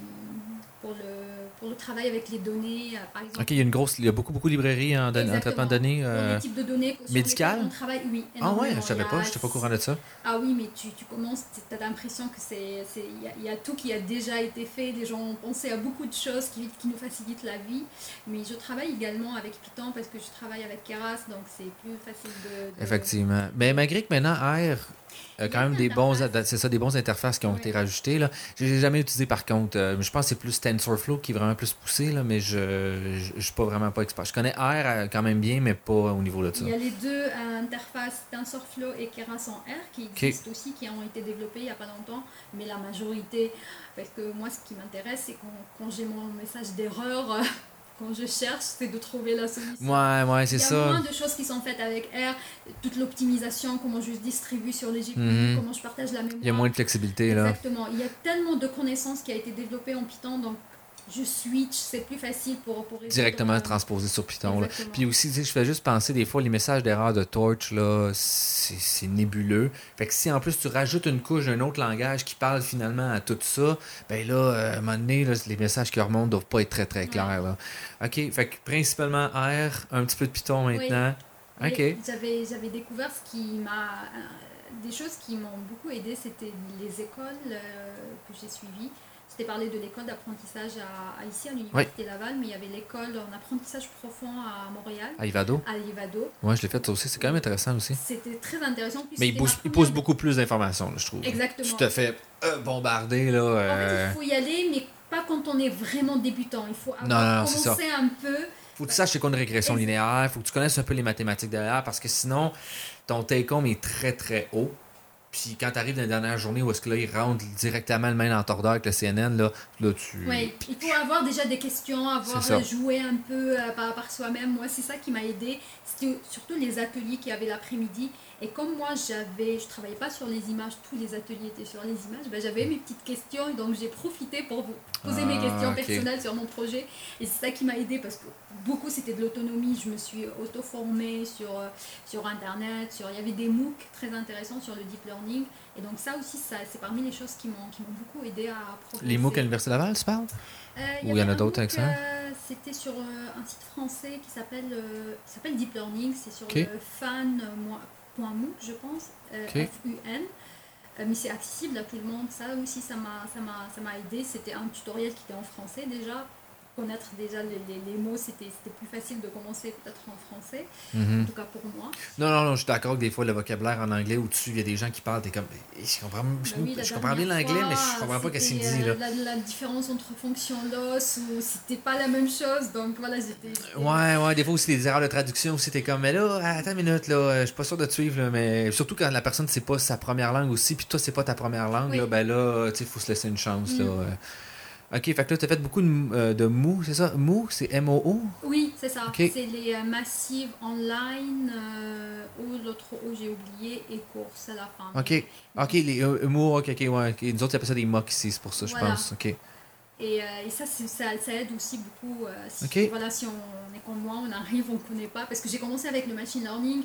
pour le, pour le travail avec les données, euh, par exemple. OK, il y a une grosse, il y a beaucoup, beaucoup de librairies en, don- en traitement de données. Euh, types de données médicales? on travaille, oui. Ah ouais, je savais Il y pas, je n'étais pas au courant de ça. Ah oui, mais tu, tu commences, tu as l'impression que c'est, c'est- il y, a- il y a tout qui a déjà été fait, des gens ont pensé à beaucoup de choses qui, qui nous facilitent la vie. Mais je travaille également avec Python parce que je travaille avec Keras, donc c'est plus facile de... de- Effectivement. Mais malgré que maintenant, R a quand même des bons, c'est ça, des bons interfaces qui ont été rajoutées. Là. Je l'ai jamais utilisé par contre. Euh, je pense que c'est plus TensorFlow qui est vraiment plus poussé, là, mais je ne suis pas vraiment pas expert. Je connais R euh, quand même bien, mais pas au niveau de ça. Il y a les deux euh, interfaces TensorFlow et Keras en R qui existent aussi, qui ont été développées il n'y a pas longtemps, mais la majorité, parce que moi ce qui m'intéresse, c'est quand, quand j'ai mon message d'erreur, euh, quand je cherche, c'est de trouver la solution. Ouais, ouais, c'est Il y a ça. moins de choses qui sont faites avec R, toute l'optimisation, comment je distribue sur les GPU, Mhm. comment je partage la mémoire. Il y a moins de flexibilité là. Exactement. Il y a tellement de connaissances qui a été développée en Python, donc je switch, c'est plus facile pour, pour Directement transposé sur Python. là. Puis aussi, tu sais, je fais juste penser des fois, les messages d'erreur de Torch, là, c'est nébuleux. Fait que si en plus tu rajoutes une couche d'un autre langage qui parle finalement à tout ça, ben là, euh, à un moment donné, là, les messages qui remontent doivent pas être très très clairs. Là. OK, fait que principalement R, un petit peu de Python maintenant. OK. J'avais, j'avais découvert ce qui m'a. euh, des choses qui m'ont beaucoup aidé, c'était les écoles euh, que j'ai suivies. Je t'ai parlé de l'école d'apprentissage à, à- ici à l'Université Laval, mais il y avait l'école en apprentissage profond à Montréal, À Ivado. à Livado. Ouais, je l'ai fait ça aussi. C'est quand même intéressant aussi. C'était très intéressant. Mais il ma il beaucoup plus d'informations, je trouve. Exactement. Tu te fais euh, bombarder, là. En euh, fait, il faut y aller, mais pas quand on est vraiment débutant. Il faut Non, non, non, c'est commencé un peu. faut que tu saches c'est quoi une régression linéaire, faut que tu connaisses un peu les mathématiques derrière, parce que sinon, ton take-home est très très haut. Puis quand tu arrives dans la dernière journée où est-ce que là, ils rentrent directement le main en tordeur avec le CNN, là, là tu. Oui, il faut avoir déjà des questions, avoir joué un peu par, par soi-même. Moi, c'est ça qui m'a aidé. C'était surtout les ateliers qu'il y avait l'après-midi. Et comme moi, j'avais, je travaillais pas sur les images, tous les ateliers étaient sur les images, ben, j'avais mes petites questions et donc j'ai profité pour vous poser mes ah, questions personnelles sur mon projet. Et c'est ça qui m'a aidé parce que beaucoup c'était de l'autonomie. Je me suis auto-formée sur, euh, sur Internet, sur, il y avait des MOOC très intéressants sur le deep learning. Et donc ça aussi, ça, c'est parmi les choses qui m'ont, qui m'ont beaucoup aidé à progresser. Les MOOC à l'Université Laval, tu parles euh, Ou il y, en a d'autres avec ça euh, C'était sur un site français qui s'appelle, s'appelle Deep Learning. C'est sur le fan .mooc, je pense, euh, F-U-N. Euh, mais c'est accessible à tout le monde. Ça aussi, ça m'a aidé. C'était un tutoriel qui était en français déjà connaître déjà les, les, mots, c'était plus facile de commencer peut-être en français, mhm. en tout cas pour moi. Non, non, non, je suis d'accord que des fois le vocabulaire en anglais au-dessus, il y a des gens qui parlent, t'es comme, je comprends, ben je, comprends bien l'anglais, mais je comprends pas ce qu'il dit. Là. La, la, différence entre fonction loss ou c'était pas la même chose, donc voilà, j'étais. Ouais, ouais, des fois aussi des erreurs de traduction, t'es comme, mais là, attends une minute, là, je suis pas sûr de te suivre, là, mais surtout quand la personne c'est pas sa première langue aussi, puis toi c'est pas ta première langue, là, ben là, tu sais, il faut se laisser une chance, là. Mm. OK, fait que là, tu as fait beaucoup de, euh, de MOO, c'est ça? MOO, c'est M-O-O? Oui, c'est ça. C'est les euh, massives online, euh, ou l'autre O, j'ai oublié, et courses à la fin. OK. OK, les euh, MOO, OK, OK, ouais. Nous autres, ils appellent ça des MOOC ici, c'est pour ça, je pense. OK. Et, et ça, ça, ça, aide aussi beaucoup. si, voilà, si on est comme moi, on arrive, on ne connaît pas. Parce que j'ai commencé avec le machine learning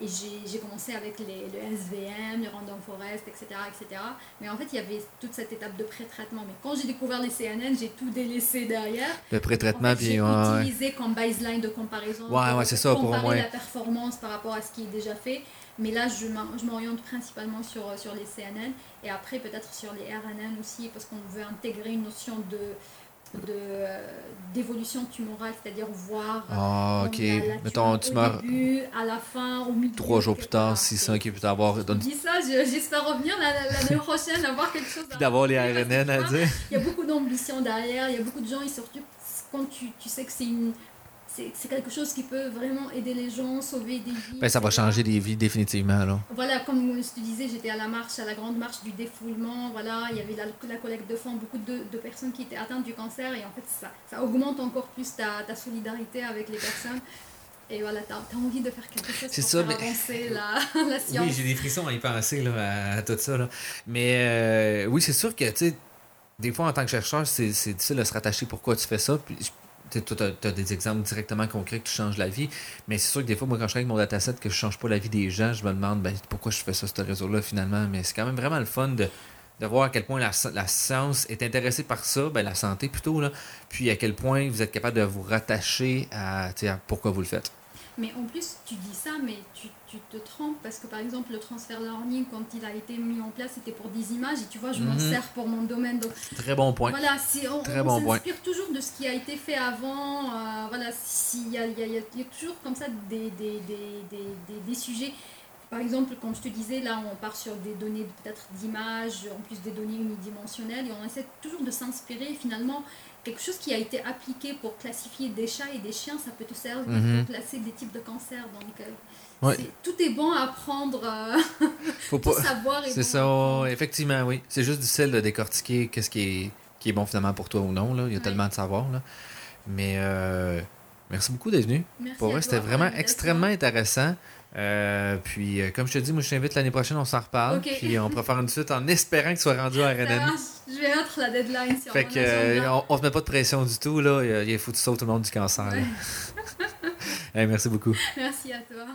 et j'ai commencé avec les, le SVM, le Random Forest, etc., etc. Mais en fait, il y avait toute cette étape de pré-traitement. Mais quand j'ai découvert les CNN, j'ai tout délaissé derrière. Le pré-traitement, puis J'ai ouais, utilisé comme baseline de comparaison. Ouais, ouais, c'est ça, pour moi. la performance par rapport à ce qui est déjà fait. Mais là, je m'oriente principalement sur, sur les CNN et après peut-être sur les RNN aussi, parce qu'on veut intégrer une notion de d'évolution tumorale, c'est-à-dire voir ah, ok. Mettons, tu meurs début, à la fin, au milieu. Trois jours plus tard, six, cinq, et plus avoir. Je dis ça, j'espère revenir l'année prochaine, avoir quelque chose. D'avoir les RNN à dire. Il y a beaucoup d'ambition derrière, il y a beaucoup de gens, et surtout quand tu, tu sais que c'est une c'est quelque chose qui peut vraiment aider les gens, sauver des vies. Ben, ça va changer des vies définitivement. Là. Voilà, comme je te disais, j'étais à la marche, à la grande marche du défoulement. Voilà, il y avait la, la collecte de fonds, beaucoup de, de, personnes qui étaient atteintes du cancer. Et en fait, ça, ça augmente encore plus ta, ta solidarité avec les personnes. Et voilà, tu as, envie de faire quelque chose pour ça, faire avancer la, la, science. Oui, j'ai des frissons à y penser là, à, tout ça. Là. Mais euh, oui, c'est sûr que, tu sais, des fois, en tant que chercheur, c'est difficile de se rattacher pourquoi tu fais ça. Puis, tu as, des exemples directement concrets que tu changes la vie, mais c'est sûr que des fois, moi, quand je travaille avec mon dataset, que je change pas la vie des gens, je me demande ben, pourquoi je fais ça, ce réseau-là, finalement? Mais c'est quand même vraiment le fun de, voir à quel point la, la, science est intéressée par ça, ben, la santé plutôt, là, puis à quel point vous êtes capable de vous rattacher à, à pourquoi vous le faites. Mais en plus, tu dis ça, mais tu, tu, te trompes parce que par exemple, le transfert learning, quand il a été mis en place, c'était pour des images et tu vois, je m'en mhm. sers pour mon domaine. Donc, Très bon point. Voilà, on, s'inspire toujours de ce qui a été fait avant. Euh, voilà, s'il y a, y, a, y a, toujours comme ça des, des, des, des, des sujets. Par exemple, comme je te disais, là, on part sur des données peut-être d'images, en plus des données unidimensionnelles, et on essaie toujours de s'inspirer finalement quelque chose qui a été appliqué pour classifier des chats et des chiens, ça peut te servir mhm. pour classer des types de cancers. Donc, euh, tout est bon à apprendre, euh, Faut tout savoir. C'est ça, effectivement, oui. C'est juste difficile de décortiquer qu'est-ce qui est, qui est bon finalement pour toi ou non. Là. Il y a tellement de savoir. Là. Mais euh, merci beaucoup d'être venu. Pour vrai, c'était vraiment extrêmement intéressant. Euh, puis, euh, comme je te dis, moi, je t'invite l'année prochaine, on s'en reparle. Puis, on pourra faire une suite en espérant que tu sois rendu à RNN. Je vais mettre la deadline. Si fait on que, euh, on, se met pas de pression du tout. Là. Il, faut que tu sautes au nom du cancer. merci beaucoup. Merci à toi.